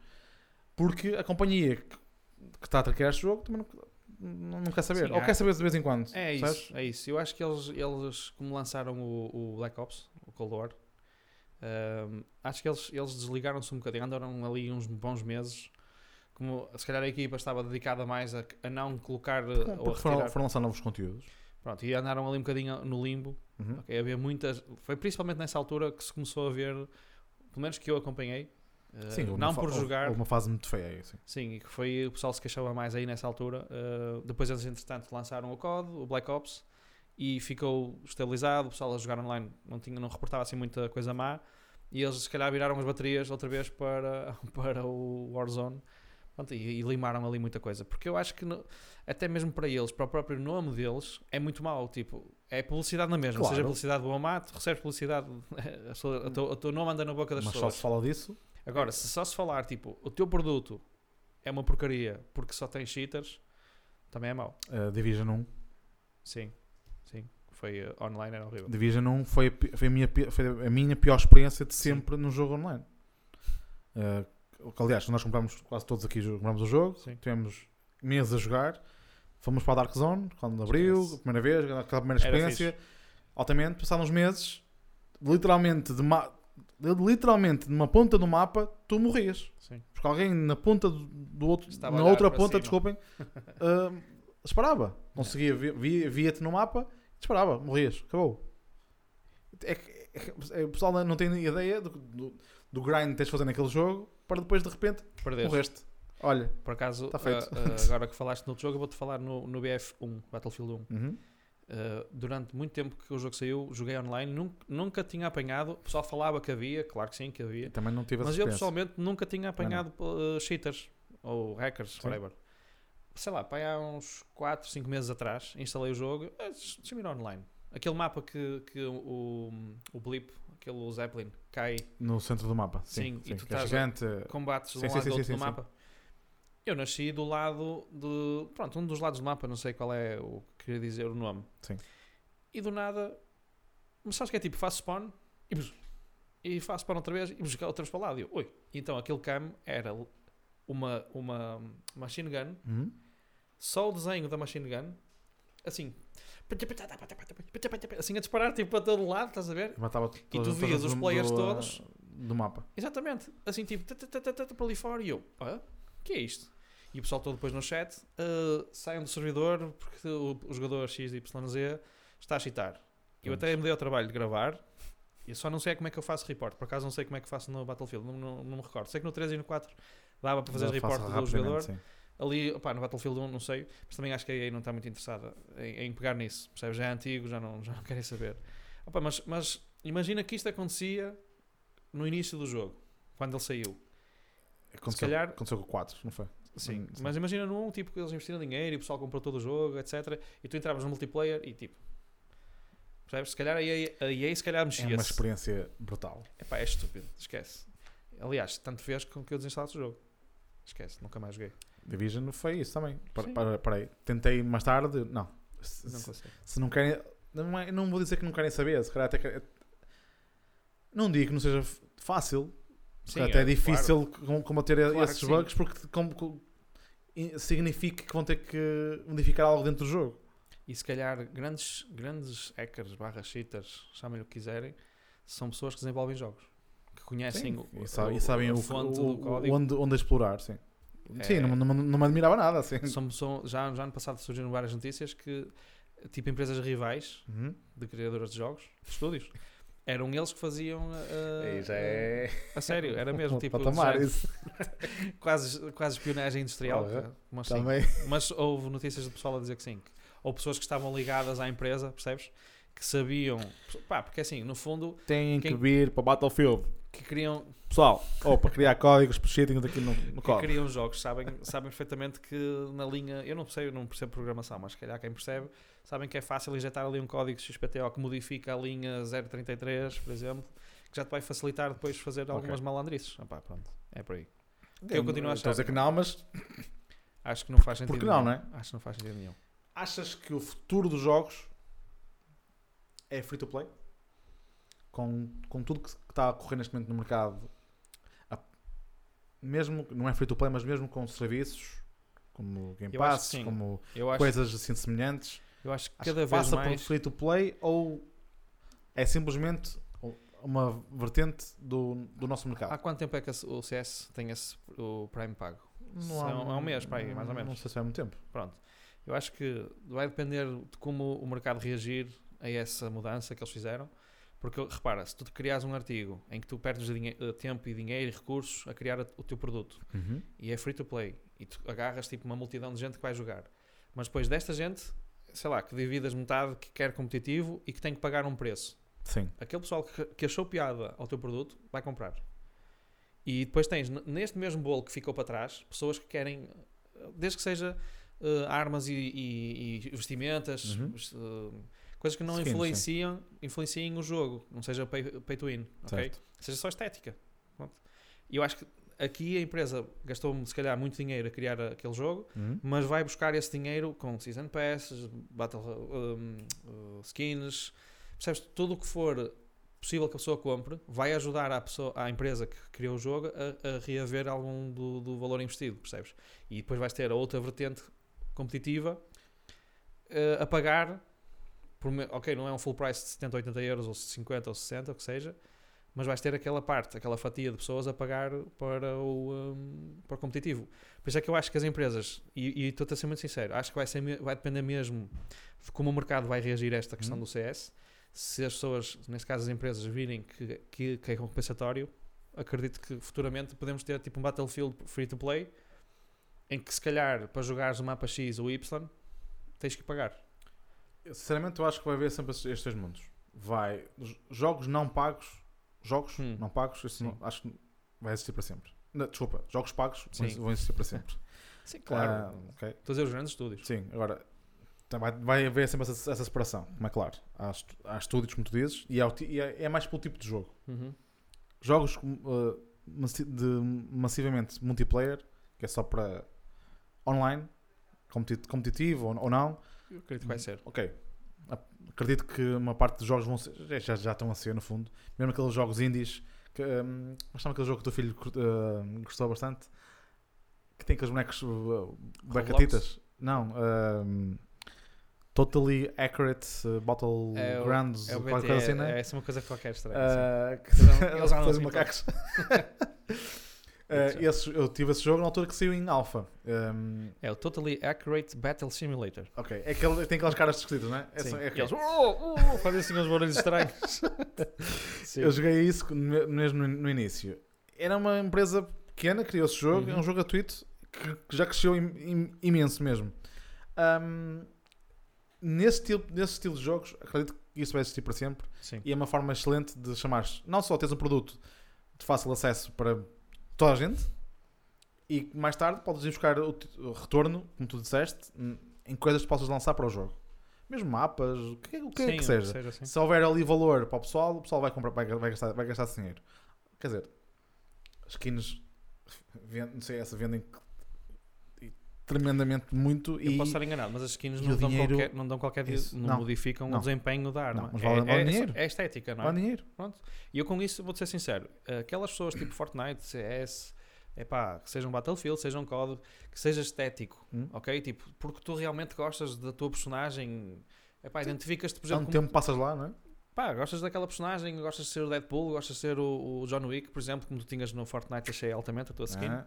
Porque a companhia que, que está a traquear este jogo também não, não, quer saber. Sim, Ou há- quer saber de vez em quando. É sabes? isso, é isso. Eu acho que eles, eles como lançaram o, o Black Ops, o Cold War, acho que eles, eles desligaram-se um bocadinho, andaram ali uns bons meses. Como se calhar a equipa estava dedicada mais a, a não colocar eh, Porque, ou a porque foram, foram lançar novos conteúdos. Pronto, e andaram ali um bocadinho no limbo. Uhum. Ok, havia muitas. Foi principalmente nessa altura que se começou a ver, pelo menos que eu acompanhei. Eh, Sim, houve não por jogar, houve uma fase muito feia aí, sim. E que foi o pessoal se queixava mais aí nessa altura. Uh, depois eles, entretanto, lançaram o COD, o Black Ops, e ficou estabilizado. O pessoal a jogar online não, tinha, não reportava assim muita coisa má. E eles, se calhar, viraram as baterias outra vez para, para o Warzone. Pronto, e, e limaram ali muita coisa. Porque eu acho que, no- até mesmo para eles, para o próprio nome deles, é muito mau. Tipo, é publicidade na mesma. Claro. Seja publicidade do Amato, recebes publicidade, o teu nome anda na boca das Mas só pessoas. se fala disso. Agora, se só se falar, tipo, o teu produto é uma porcaria porque só tem cheaters, também é mau. Uh, Division 1. Sim, sim. Foi eh, online, era horrível. Division 1 foi foi a minha, foi a minha pior experiência de sempre no jogo online. Uh, aliás, nós compramos quase todos aqui compramos o jogo, Sim. tivemos meses a jogar, fomos para a Dark Zone quando abriu, a primeira vez, aquela primeira experiência, altamente, passados uns meses, literalmente de, ma- literalmente de uma ponta do mapa, tu morrias. Sim. Porque alguém na ponta do, do outro, Estava na outra ponta, cima. desculpem, uh, disparava. Conseguia, vi- via-te no mapa, disparava, morrias, acabou. É que é que- é, o pessoal não tem ideia do, do, do grind que tens de fazer naquele jogo para depois de repente Perdeste. morreste. Olha, Por acaso, Tá eh, eh, agora que falaste no outro jogo, eu vou-te falar no, no BF1, Battlefield 1. uhum. Uh, durante muito tempo que o jogo saiu, joguei online, nunca, nunca tinha apanhado. O pessoal falava que havia, claro que sim, que havia. Também não tive Mas eu pessoalmente nunca tinha apanhado uh, cheaters ou hackers, Sim. whatever. Sei lá, pá, há uns 4, 5 meses atrás, instalei o jogo, eh, deixa-me ir online. Aquele mapa que, que o, o Blip, aquele Zeppelin, cai, No centro do mapa. Sim, Sim, e sim, tu que é estás gigante. combates de um lado sim, e do outro do mapa. Eu nasci do lado de. Pronto, um dos lados do mapa, não sei qual é o que queria dizer o nome. Sim. E do nada. Mas sabes que é tipo, faço spawn e, e faço spawn outra vez e buscar outras para lado. E eu, oi. Então aquele cam era uma, uma machine gun, Uhum. só o desenho da machine gun, assim. Assim a disparar tipo para todo lado, estás a ver? Matava tu todas- vias os players do, todos. Do mapa. Exatamente. Assim, tipo, para ali fora. E eu, ah, o que é isto? E o pessoal todo depois no chat, ah, saiam do servidor porque o, o jogador XYZ está a cheatar. Eu até me dei ao trabalho de gravar. Eu só não sei como é que eu faço report. Por acaso não sei como é que faço no Battlefield. Não, não, não me recordo. Sei que no 3 e no 4 dava para fazer report do jogador. sim. Ali, opá, no Battlefield 1 não sei. Mas também acho que a EA não está muito interessada em, em pegar nisso. Percebes? Já é antigo, já não, já não querem saber. Opá, mas, mas imagina que isto acontecia no início do jogo. Quando ele saiu. Aconteceu, calhar- aconteceu com o 4, não foi? Sim, Hum, sim. mas imagina num tipo que eles investiram dinheiro e o pessoal comprou todo o jogo, etc. E tu entravas no multiplayer e tipo. Percebes? Se calhar a EA, a EA se calhar É uma experiência brutal. Epá, é estúpido, esquece. Aliás, tanto fez com que eu desinstalasse o jogo. Esquece, nunca mais joguei. Division foi isso também. Para, Sim. para, parei. Tentei mais tarde. Não. Se, Não se- consigo. se não querem. Não, é- não vou dizer que não querem saber. Se calhar até. querem- Não digo que não seja fácil. Sim, é é, difícil com- combater Claro esses sim. bugs porque com- com- i- significa que vão ter que modificar algo dentro do jogo. E se calhar grandes, grandes hackers, barra cheaters, chamem-lhe o que quiserem, são pessoas que desenvolvem jogos. Que conhecem Sim, o, e, sa- e o- sabem a o, fonte o- do código. onde, onde explorar. Sim, É- sim não, não, não me admirava nada. São, são- já, já no passado surgiram várias notícias que, tipo, empresas rivais Uhum. de criadoras de jogos, de estúdios, eram eles que faziam. uh, já é. A sério, era mesmo tipo. patamar isso. quase, quase espionagem industrial. Mas. Também. mas houve notícias do pessoal a dizer que sim. Ou pessoas que estavam ligadas à empresa, percebes? Que sabiam. Pá, porque assim, no fundo, Têm Quem- que vir para Battlefield. que queriam, Pessoal, ou para criar códigos para cheating aqui no, no que criam jogos sabem, sabem perfeitamente que na linha. Eu não sei, eu não percebo programação, mas se calhar quem percebe, sabem que é fácil injetar ali um código XPTO que modifica a linha 033, por exemplo, que já te vai facilitar depois fazer algumas malandrices. Ah, pá, pronto, é por aí. Eu continuo a Estou a dizer achar. que não, mas Acho que não faz sentido. Porque não, nenhum. não é? Acho que não faz sentido nenhum. achas que o futuro dos jogos é free to play? Com, com tudo que está a ocorrer neste momento no mercado, a- mesmo, não é free to play, mas mesmo com serviços como Game Pass, como coisas assim semelhantes, eu acho que acho cada que vez passa mais. por free to play ou é simplesmente uma vertente do, do nosso mercado? Há quanto tempo é que o CS tem esse, o Prime pago? Não há- São- há um mês, pá aí, mais ou Não menos. sei se é muito tempo. Pronto. Eu acho que vai depender de como o mercado reagir a essa mudança que eles fizeram. Porque, repara, se tu criares um artigo em que tu perdes eh, tempo e dinheiro e recursos a criar o teu produto e é free to play e tu agarras tipo uma multidão de gente que vai jogar, mas depois desta gente, sei lá, que dividas metade que quer competitivo e que tem que pagar um preço. Sim. aquele pessoal que, que achou piada ao teu produto vai comprar. E depois tens, neste mesmo bolo que ficou para trás, pessoas que querem, desde que seja eh, armas e, e- e vestimentas, Uhum. eh, coisas que não Skins, sim. influenciam, influenciem o jogo, não seja pay, pay to win, ok? Seja só estética. Pronto. E eu acho que aqui a empresa gastou se calhar muito dinheiro a criar aquele jogo, Uhum. mas vai buscar esse dinheiro com Season Passes, Battle um, uh, Skins, percebes? Tudo o que for possível que a pessoa compre vai ajudar a pessoa, à empresa que criou o jogo a, a reaver algum do, do valor investido, percebes? E depois vais ter a outra vertente competitiva eh, a pagar, por, ok, não é um full price de 70, 80 euros, ou 50 ou 60, o que seja, mas vais ter aquela parte, aquela fatia de pessoas a pagar para o, um, para o competitivo. Por isso é que eu acho que as empresas, e e estou-te a ser muito sincero, acho que vai, ser, vai depender mesmo de como o mercado vai reagir a esta questão Uhum. do CS. Se as pessoas, neste caso as empresas, virem que, que, que é compensatório, acredito que futuramente podemos ter tipo um Battlefield free to play em que se calhar para jogares o mapa X ou Y tens que pagar. Sinceramente, eu acho que vai haver sempre estes, mundos. Vai. Jogos não pagos. Jogos Hum. não pagos, isso Sim. não- acho que vai existir para sempre. Não, desculpa, jogos pagos vão, Sim. vão existir para sempre. Sim, claro. Ok. Estou a dizer os grandes estúdios. Sim, agora vai, vai haver sempre essa, essa separação, como é claro. Há, há estúdios, como tu dizes, e, há ti- e é, é mais pelo tipo de jogo. Uhum. Jogos uh, de massivamente multiplayer, que é só para online, competi- competitivo ou, ou não, Eu acredito que vai ser. ok. Acredito que uma parte dos jogos vão ser, já- já, estão a ser, no fundo. Mesmo aqueles jogos indies, que, um, mas aquele jogo que o teu filho uh, gostou bastante, que tem aqueles bonecos uh, bacatitas. Não, um, Totally Accurate uh, Battlegrounds, É o qualquer BT, coisa assim, é, né? é essa uma coisa qualquer estranha. Uh, que Eles andam- assim macacos. Uh, Muito esse- eu tive esse jogo na altura que saiu em alpha. Um, É o Totally Accurate Battle Simulator. ok, é aquele, tem aquelas caras esquisitas, não é? É só- é E aquele- eles "Oh, oh", fazem assim uns barulhos estranhos. Eu joguei isso me- mesmo no, início. Era uma empresa pequena, criou esse jogo, Uhum. é um jogo gratuito que, que já cresceu im- im- imenso mesmo. Um, nesse, estilo, nesse estilo de jogos, acredito que isso vai existir para sempre Sim. e é uma forma excelente de chamar não só teres um produto de fácil acesso para toda a gente e mais tarde podes ir buscar o, o retorno, como tu disseste, em coisas que possas lançar para o jogo. Mesmo mapas, o que, o que é Sim, que seja. assim. Se houver ali valor para o pessoal, o pessoal vai, comprar, vai, vai gastar, vai gastar dinheiro. Quer dizer, skins, não sei, essa vendem tremendamente muito Eu e posso estar enganado, mas as skins não dão, dinheiro- qualquer, não dão qualquer. Isso, não, não, modificam não. o desempenho da arma. Não, mas é, vale- vale é- dinheiro. é estética, não é? dá dinheiro. E eu com isso vou-te ser sincero, aquelas pessoas tipo Fortnite, CS, epá, que sejam Battlefield, sejam COD, que seja estético, Hum. ok? Tipo, porque tu realmente gostas da tua personagem, epá, identificas-te, por Há um exemplo, tempo passas lá, não é? como, pá, gostas daquela personagem, gostas de ser o Deadpool, gostas de ser o, o John Wick, por exemplo, como tu tinhas no Fortnite, achei altamente a tua skin. Ah,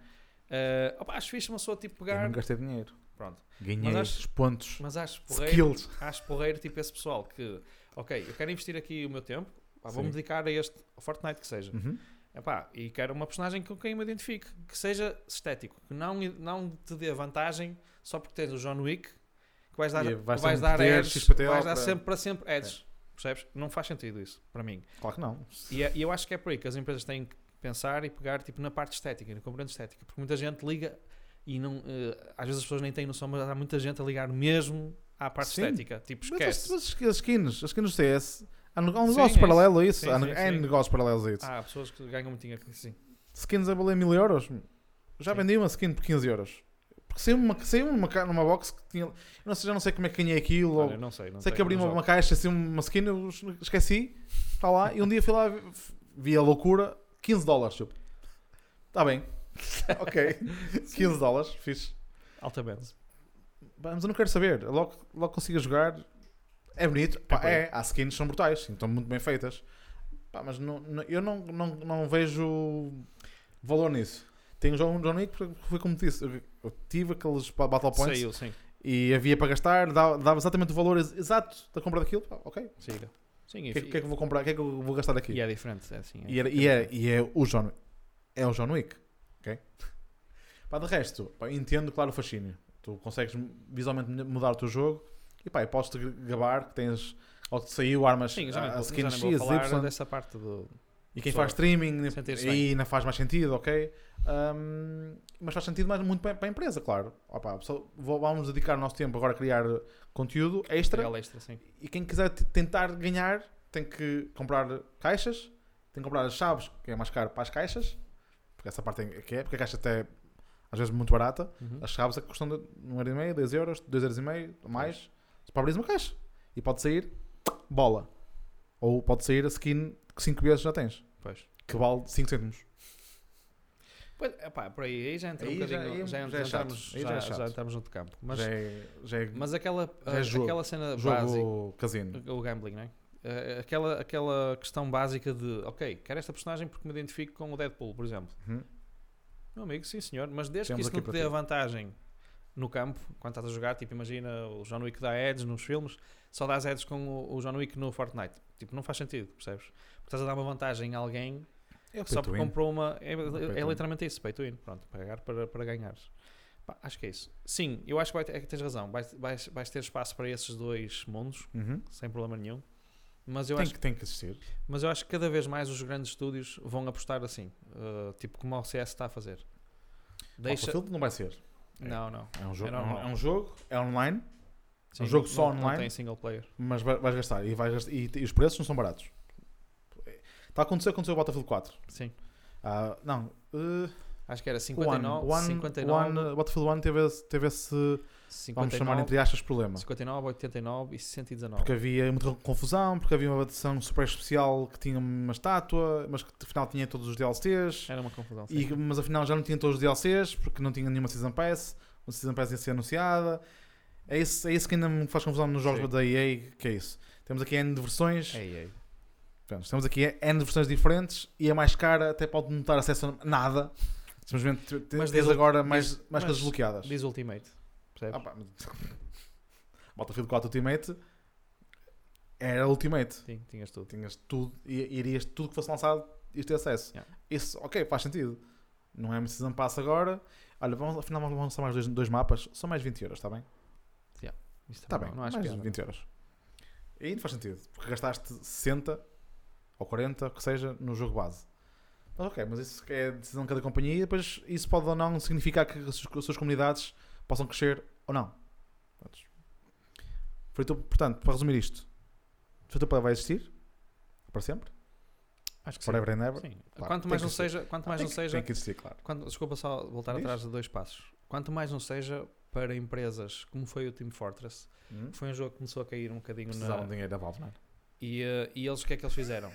Eh, opá, acho fixe uma pessoa tipo eu pegar, não gastei dinheiro. pronto. Ganhei Mas acho- os pontos, Mas acho porreiro, skills. acho porreiro tipo esse pessoal que, ok, eu quero investir aqui o meu tempo, pá, vou-me dedicar a este, ao Fortnite que seja. Uhum. Epá, e quero uma personagem com quem me identifique, que seja estético, que não, não te dê vantagem só porque tens o John Wick, que vais dar, que vais vais dar XPTO vais dar para- sempre para sempre edges. Percebes? Não faz sentido isso, para mim. Claro que não. E, é- e eu acho que é por aí que as empresas têm que pensar e pegar tipo, na parte estética, na componente estética, porque muita gente liga e não, eh, às vezes as pessoas nem têm noção, mas há muita gente a ligar mesmo à parte Sim. estética. Tipo, esquece. as, mas as skins, as skins do CS, há, um Sim, negócio é paralelo a isso. Sim, há, sim, há sim. negócios paralelos a isso. Há pessoas que ganham muito dinheiro. Sim. Skins a valer mil euros. Já Sim. vendi uma skin por 15 euros. Porque saiu uma, saiu uma, numa box que tinha. Eu não sei, já não sei como é que ganhei aquilo. Olha, ou, não sei. Não sei que abri uma, uma caixa assim, uma skin, eu es- esqueci. Está lá. E um dia fui lá, vi a loucura, 15 dólares. Está bem. ok. 15 dólares, fixe. Altamente. Mas eu não quero saber. Logo, logo consigo jogar. É bonito. Pá, é, as skins são brutais. sim, Estão muito bem feitas. Pá, mas não, não- eu não, não, não vejo valor nisso. Tenho um jogo John Wick, porque foi como disse. Eu, eu tive aqueles Battle Points Saiu, sim. e havia para gastar, dava, dava exatamente o valor ex- exato da compra daquilo. Pá, ok. Siga. Sim, que, e, é- que é que eu vou comprar? O que é que eu vou gastar aqui? e é diferente. É assim, é E, era- e é, e é o John É o John Wick. Ok? Pá, de resto, pá, entendo, claro, o fascínio. Tu consegues visualmente mudar o teu jogo e pá, podes-te gabar que tens. Ou que saiu armas Sim, nem a, a skins X, falar Y. dessa parte do... E quem Só faz streaming aí ainda faz mais sentido, ok? Um, mas faz sentido mais muito para, a empresa, claro. Opa, vamos dedicar o nosso tempo agora a criar conteúdo extra. Extra, sim. E quem quiser tentar ganhar tem que comprar caixas, tem que comprar as chaves, que é mais caro para as caixas, porque essa parte é que é, porque a caixa até é, às vezes muito barata. Uhum. As chaves é que custam de 1,5€, 2 euros, 2 euros e meio, ou mais, para abrir uma caixa. E pode sair bola. Ou pode sair a skin que 5 vezes já tens, Pois. que vale 5 cêntimos. Pois, epá, por aí, aí já entra um Aí já- bocadinho, já, já já entramos, Aí já, já já chato. entramos no outro campo. Mas, já é, é mas aquela, é jogo. aquela cena básica, jogo casino. o gambling, não é? Aquela, aquela questão básica de, ok, quero esta personagem porque me identifico com o Deadpool, por exemplo. Uhum. Meu amigo, sim senhor, mas desde Temos que isso não te dê a vantagem no campo, quando estás a jogar, tipo, imagina o John Wick dá ads nos filmes, só dás ads com o, o John Wick no Fortnite. Tipo, não faz sentido, percebes? Porque estás a dar uma vantagem a alguém É o só porque comprou uma. É, é win. literalmente isso, pay to win. Pronto, pagar para, para ganhares. Pá, acho que é isso. Sim, eu acho que, vai ter, é que tens razão. Vais, vais, vais ter espaço para esses dois mundos, Uhum. sem problema nenhum. Mas eu, Tem, acho, que, tem que existir. mas eu acho que cada vez mais os grandes estúdios vão apostar assim. uh, tipo como o CS está a fazer. Deixa... Battlefield não vai ser. Não, não. É um jogo, É é, um, normal. é um é Sim, jogo não- só online? Não tem single player. mas vai- vais gastar. E, vais gastar, e, e os preços não são baratos. Está a acontecer, aconteceu o Battlefield 4. Sim. Ah, não, uh, Acho que era o 59, One, One, 59, One, Battlefield 1 teve, teve esse, vamos 59, chamar entre aspas, problema. 59, 89 e 119. Porque havia muita confusão, porque havia uma edição super especial que tinha uma estátua, mas que afinal tinha todos os DLCs. Era uma confusão. E, mas afinal já não tinha todos os DLCs porque não tinha nenhuma Season Pass. Uma Season Pass ia ser anunciada. É isso, é isso que ainda me faz confusão nos jogos Sim. da EA. Que é isso? Temos aqui N de versões. Ei, ei. Pronto, temos aqui N de versões diferentes e a mais cara até pode não dar acesso a nada. Simplesmente te- te- Mas tens diz- agora mais, diz- mais coisas bloqueadas. Diz Ultimate. Percebes? Ah, pá, Battlefield 4 Ultimate era Ultimate. Sim, tinhas tudo. Tinhas tudo e irias tudo que fosse lançado ias ter acesso. Yeah. Isso, ok, faz sentido. Não é uma Season Pass agora. Olha, vamos, afinal vamos lançar mais dois, dois mapas. São mais 20 euros, está bem? Está bem, Não, acho mais piada. 20 euros. E ainda faz sentido, porque gastaste 60 ou 40, o que seja, no jogo base. Mas ok, mas isso é decisão de cada companhia e depois isso pode ou não significar que as suas, as suas comunidades possam crescer ou não. Portanto, para resumir isto, Free to Play vai existir para sempre, Acho que forever and ever. sim. Sim. Claro, quanto mais não seja, quanto mais tem, não que- seja, tem que existir, claro. quanto, desculpa só voltar Diz? atrás de dois passos. Quanto mais não seja para empresas como foi o Team Fortress, Hum? foi um jogo que começou a cair um bocadinho Precisavam na, de dinheiro da Valve, não é? e, eh, e eles o que é que eles fizeram?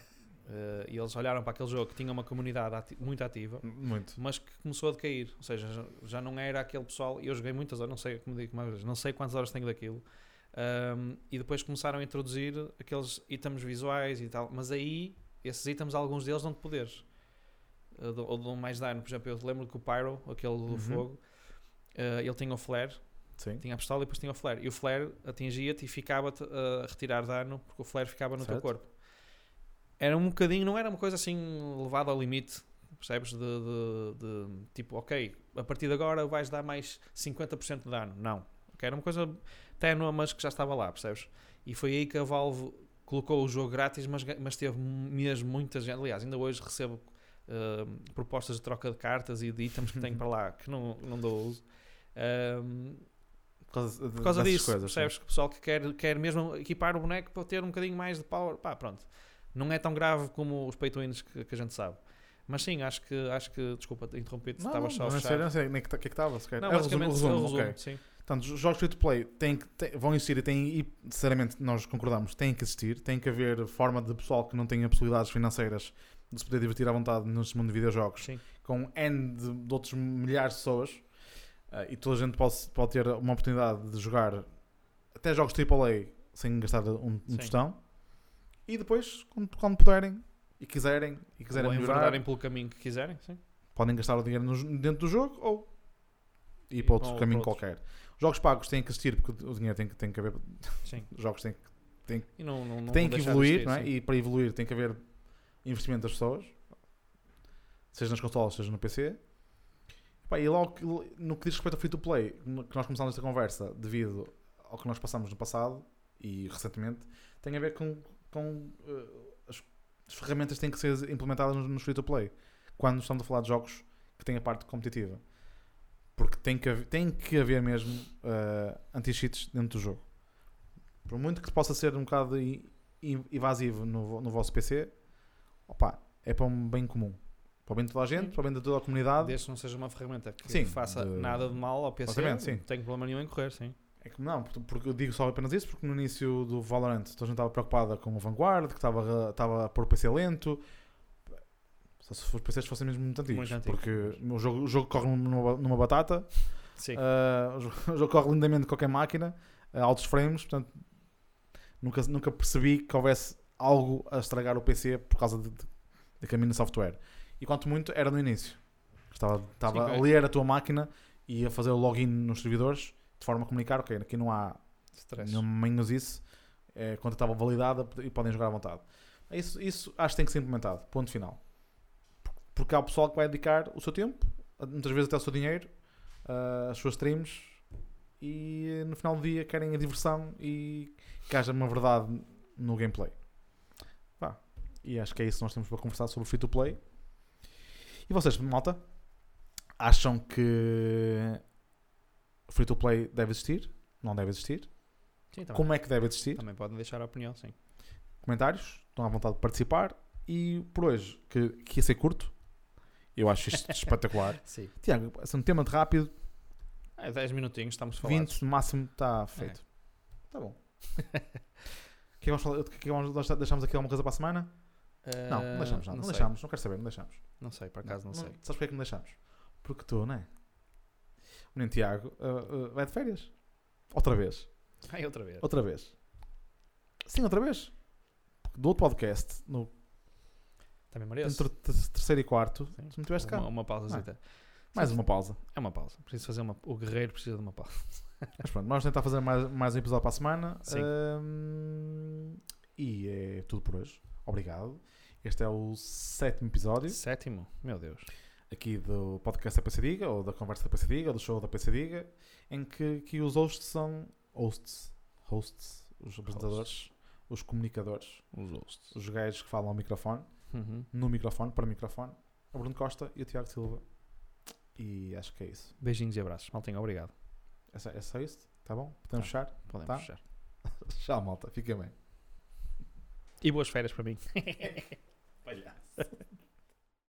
Eh, e eles olharam para aquele jogo que tinha uma comunidade ati- muito ativa, Muito. mas que começou a decair. Ou seja, já, já não era aquele pessoal. Eu joguei muitas horas, não sei como digo mais vezes, não sei quantas horas tenho daquilo. Ahm, e depois começaram a introduzir aqueles itens visuais e tal. Mas aí, esses itens, alguns deles dão-te poderes. Eh, Ou dão mais dano. Por exemplo, eu lembro que o Pyro, aquele do Uhum. fogo, eh, ele tinha o flare, Sim. tinha a pistola e depois tinha o flare. E o flare atingia-te e ficava-te a retirar dano porque o flare ficava no teu Certo. corpo. Era um bocadinho, não era uma coisa assim levada ao limite, percebes? De, de- de, tipo, ok, a partir de agora vais dar mais 50% de dano. Não. Ok, Era uma coisa ténua, mas que já estava lá, percebes? E foi aí que a Valve colocou o jogo grátis, mas, mas teve mesmo muita gente. Aliás, ainda hoje recebo eh, propostas de troca de cartas e de itens que tenho para lá que não, não dou uso. Ehm, Por causa, por causa disso, coisas, sim. percebes que o pessoal que quer, quer mesmo equipar o boneco para ter um bocadinho mais de power, pá, pronto. Não é tão grave como os pay-to-wins que, que a gente sabe. Mas sim, acho que, acho que desculpa, interrompi-te, Não, estava não, só a não sei, não sei nem o que, é que estava, sequer. Não, É basicamente é resumo, resumo, ok. sim. Portanto, os jogos free to play têm, que- têm- vão existir e, têm, e, sinceramente, nós concordamos, têm que existir, tem que haver forma de pessoal que não tenha possibilidades financeiras de se poder divertir à vontade neste mundo de videojogos Sim. com N de, de outros milhares de pessoas e toda a gente pode, pode ter uma oportunidade de jogar até jogos AAA sem gastar um, um tostão e depois, quando, quando puderem e quiserem e quiserem Ou melhorar, pelo caminho que quiserem, sim. podem gastar o dinheiro no- dentro do jogo ou ir Ir para outro caminho para qualquer. Jogos pagos têm que existir porque o dinheiro tem que, tem que haver. sim. Jogos têm, que- E não, não, não têm vão que evoluir, existir, não é? E para evoluir tem que haver investimento das pessoas, seja nas consolas, seja no PC. Pá, e logo no que diz respeito ao free to play, que nós começámos esta conversa devido ao que nós passamos no passado e recentemente, tem a ver com, com eh, as, as ferramentas que têm que ser implementadas nos, nos free to play quando estamos a falar de jogos que têm a parte competitiva. Porque tem que haver, tem que haver mesmo eh, anti-cheats dentro do jogo. Por muito que possa ser um bocado invasivo no, no vosso PC, opa, é para um bem comum. Para o bem de toda a gente, Sim. para o bem de toda a comunidade. Desde que não seja uma ferramenta que Sim, faça de- nada de mal ao PC, Exatamente, sim. não tenho problema nenhum em correr, sim. É que não, porque- eu digo só apenas isso, porque no início do Valorant toda a gente estava preocupada com o Vanguard, que estava, estava a pôr o PC lento. Só se os PCs fossem mesmo muito antigos. Muito antigos. porque o jogo, o jogo corre numa, numa batata, Sim. ah, o jogo- o jogo corre lindamente qualquer máquina, a altos frames, portanto nunca, nunca percebi que houvesse algo a estragar o PC por causa de, de, de caminho de software. E quanto muito era no início. Estava, estava Sim, a ler a tua máquina e a fazer o login nos servidores de forma a comunicar, ok, aqui não há Stress. menos isso. É, quando estava validada e podem jogar à vontade. Isso, isso acho que tem que ser implementado. Ponto final. Porque há o pessoal que vai dedicar o seu tempo, muitas vezes até o seu dinheiro, ah, as suas streams e no final do dia querem a diversão e que haja uma verdade no gameplay. Vá. E acho que é isso que nós temos para conversar sobre free to play. E vocês, malta, acham que free to play deve existir? Não deve existir? Sim, também. Como é que deve existir? Também podem deixar a opinião, sim. Comentários, estão à vontade de participar. E por hoje, que, que ia ser curto, eu acho isto espetacular. Sim. Tiago, assim, um tema de rápido, É 10 minutinhos, estamos falados. 20 no máximo está feito. Tá bom. O que é que vamos falar? O que é que vamos deixamos aqui alguma coisa para a semana? Não, não deixamos nada. Não, sei. deixamos, não quero saber, não deixamos. Não sei, por acaso não, sei. Sabes porque é que não deixamos? Porque tu, não é? O menino Tiago uh, uh, vai de férias. Outra vez. Ai, outra vez. Outra vez. Sim, outra vez. Do outro podcast, no, Também mereço. entre te- terceiro e quarto, Sim. tu não estiveste cá. Uma, uma pausazita. Mais uma pausa. É uma pausa. Preciso fazer uma. O guerreiro precisa de uma pausa. Mas pronto, vamos tentar fazer mais, mais um episódio para a semana. Sim. Ahm, e é tudo por hoje. Obrigado. Este é o sétimo episódio Sétimo? Meu Deus. aqui do podcast da PC Diga, ou da conversa da PC Diga, ou do show da PC Diga, em que, que os hosts são hosts, hosts, os apresentadores, os comunicadores, Os hosts. os gajos que falam ao microfone, Uhum. no microfone, para o microfone, o Bruno Costa e o Tiago Silva. E acho que é isso. Beijinhos e abraços. Maltinho, obrigado. É só, é só isso? Tá bom? Podemos fechar? Podemos Tá. fechar. Tchau, malta. Fica bem. E boas férias para mim. Payaso.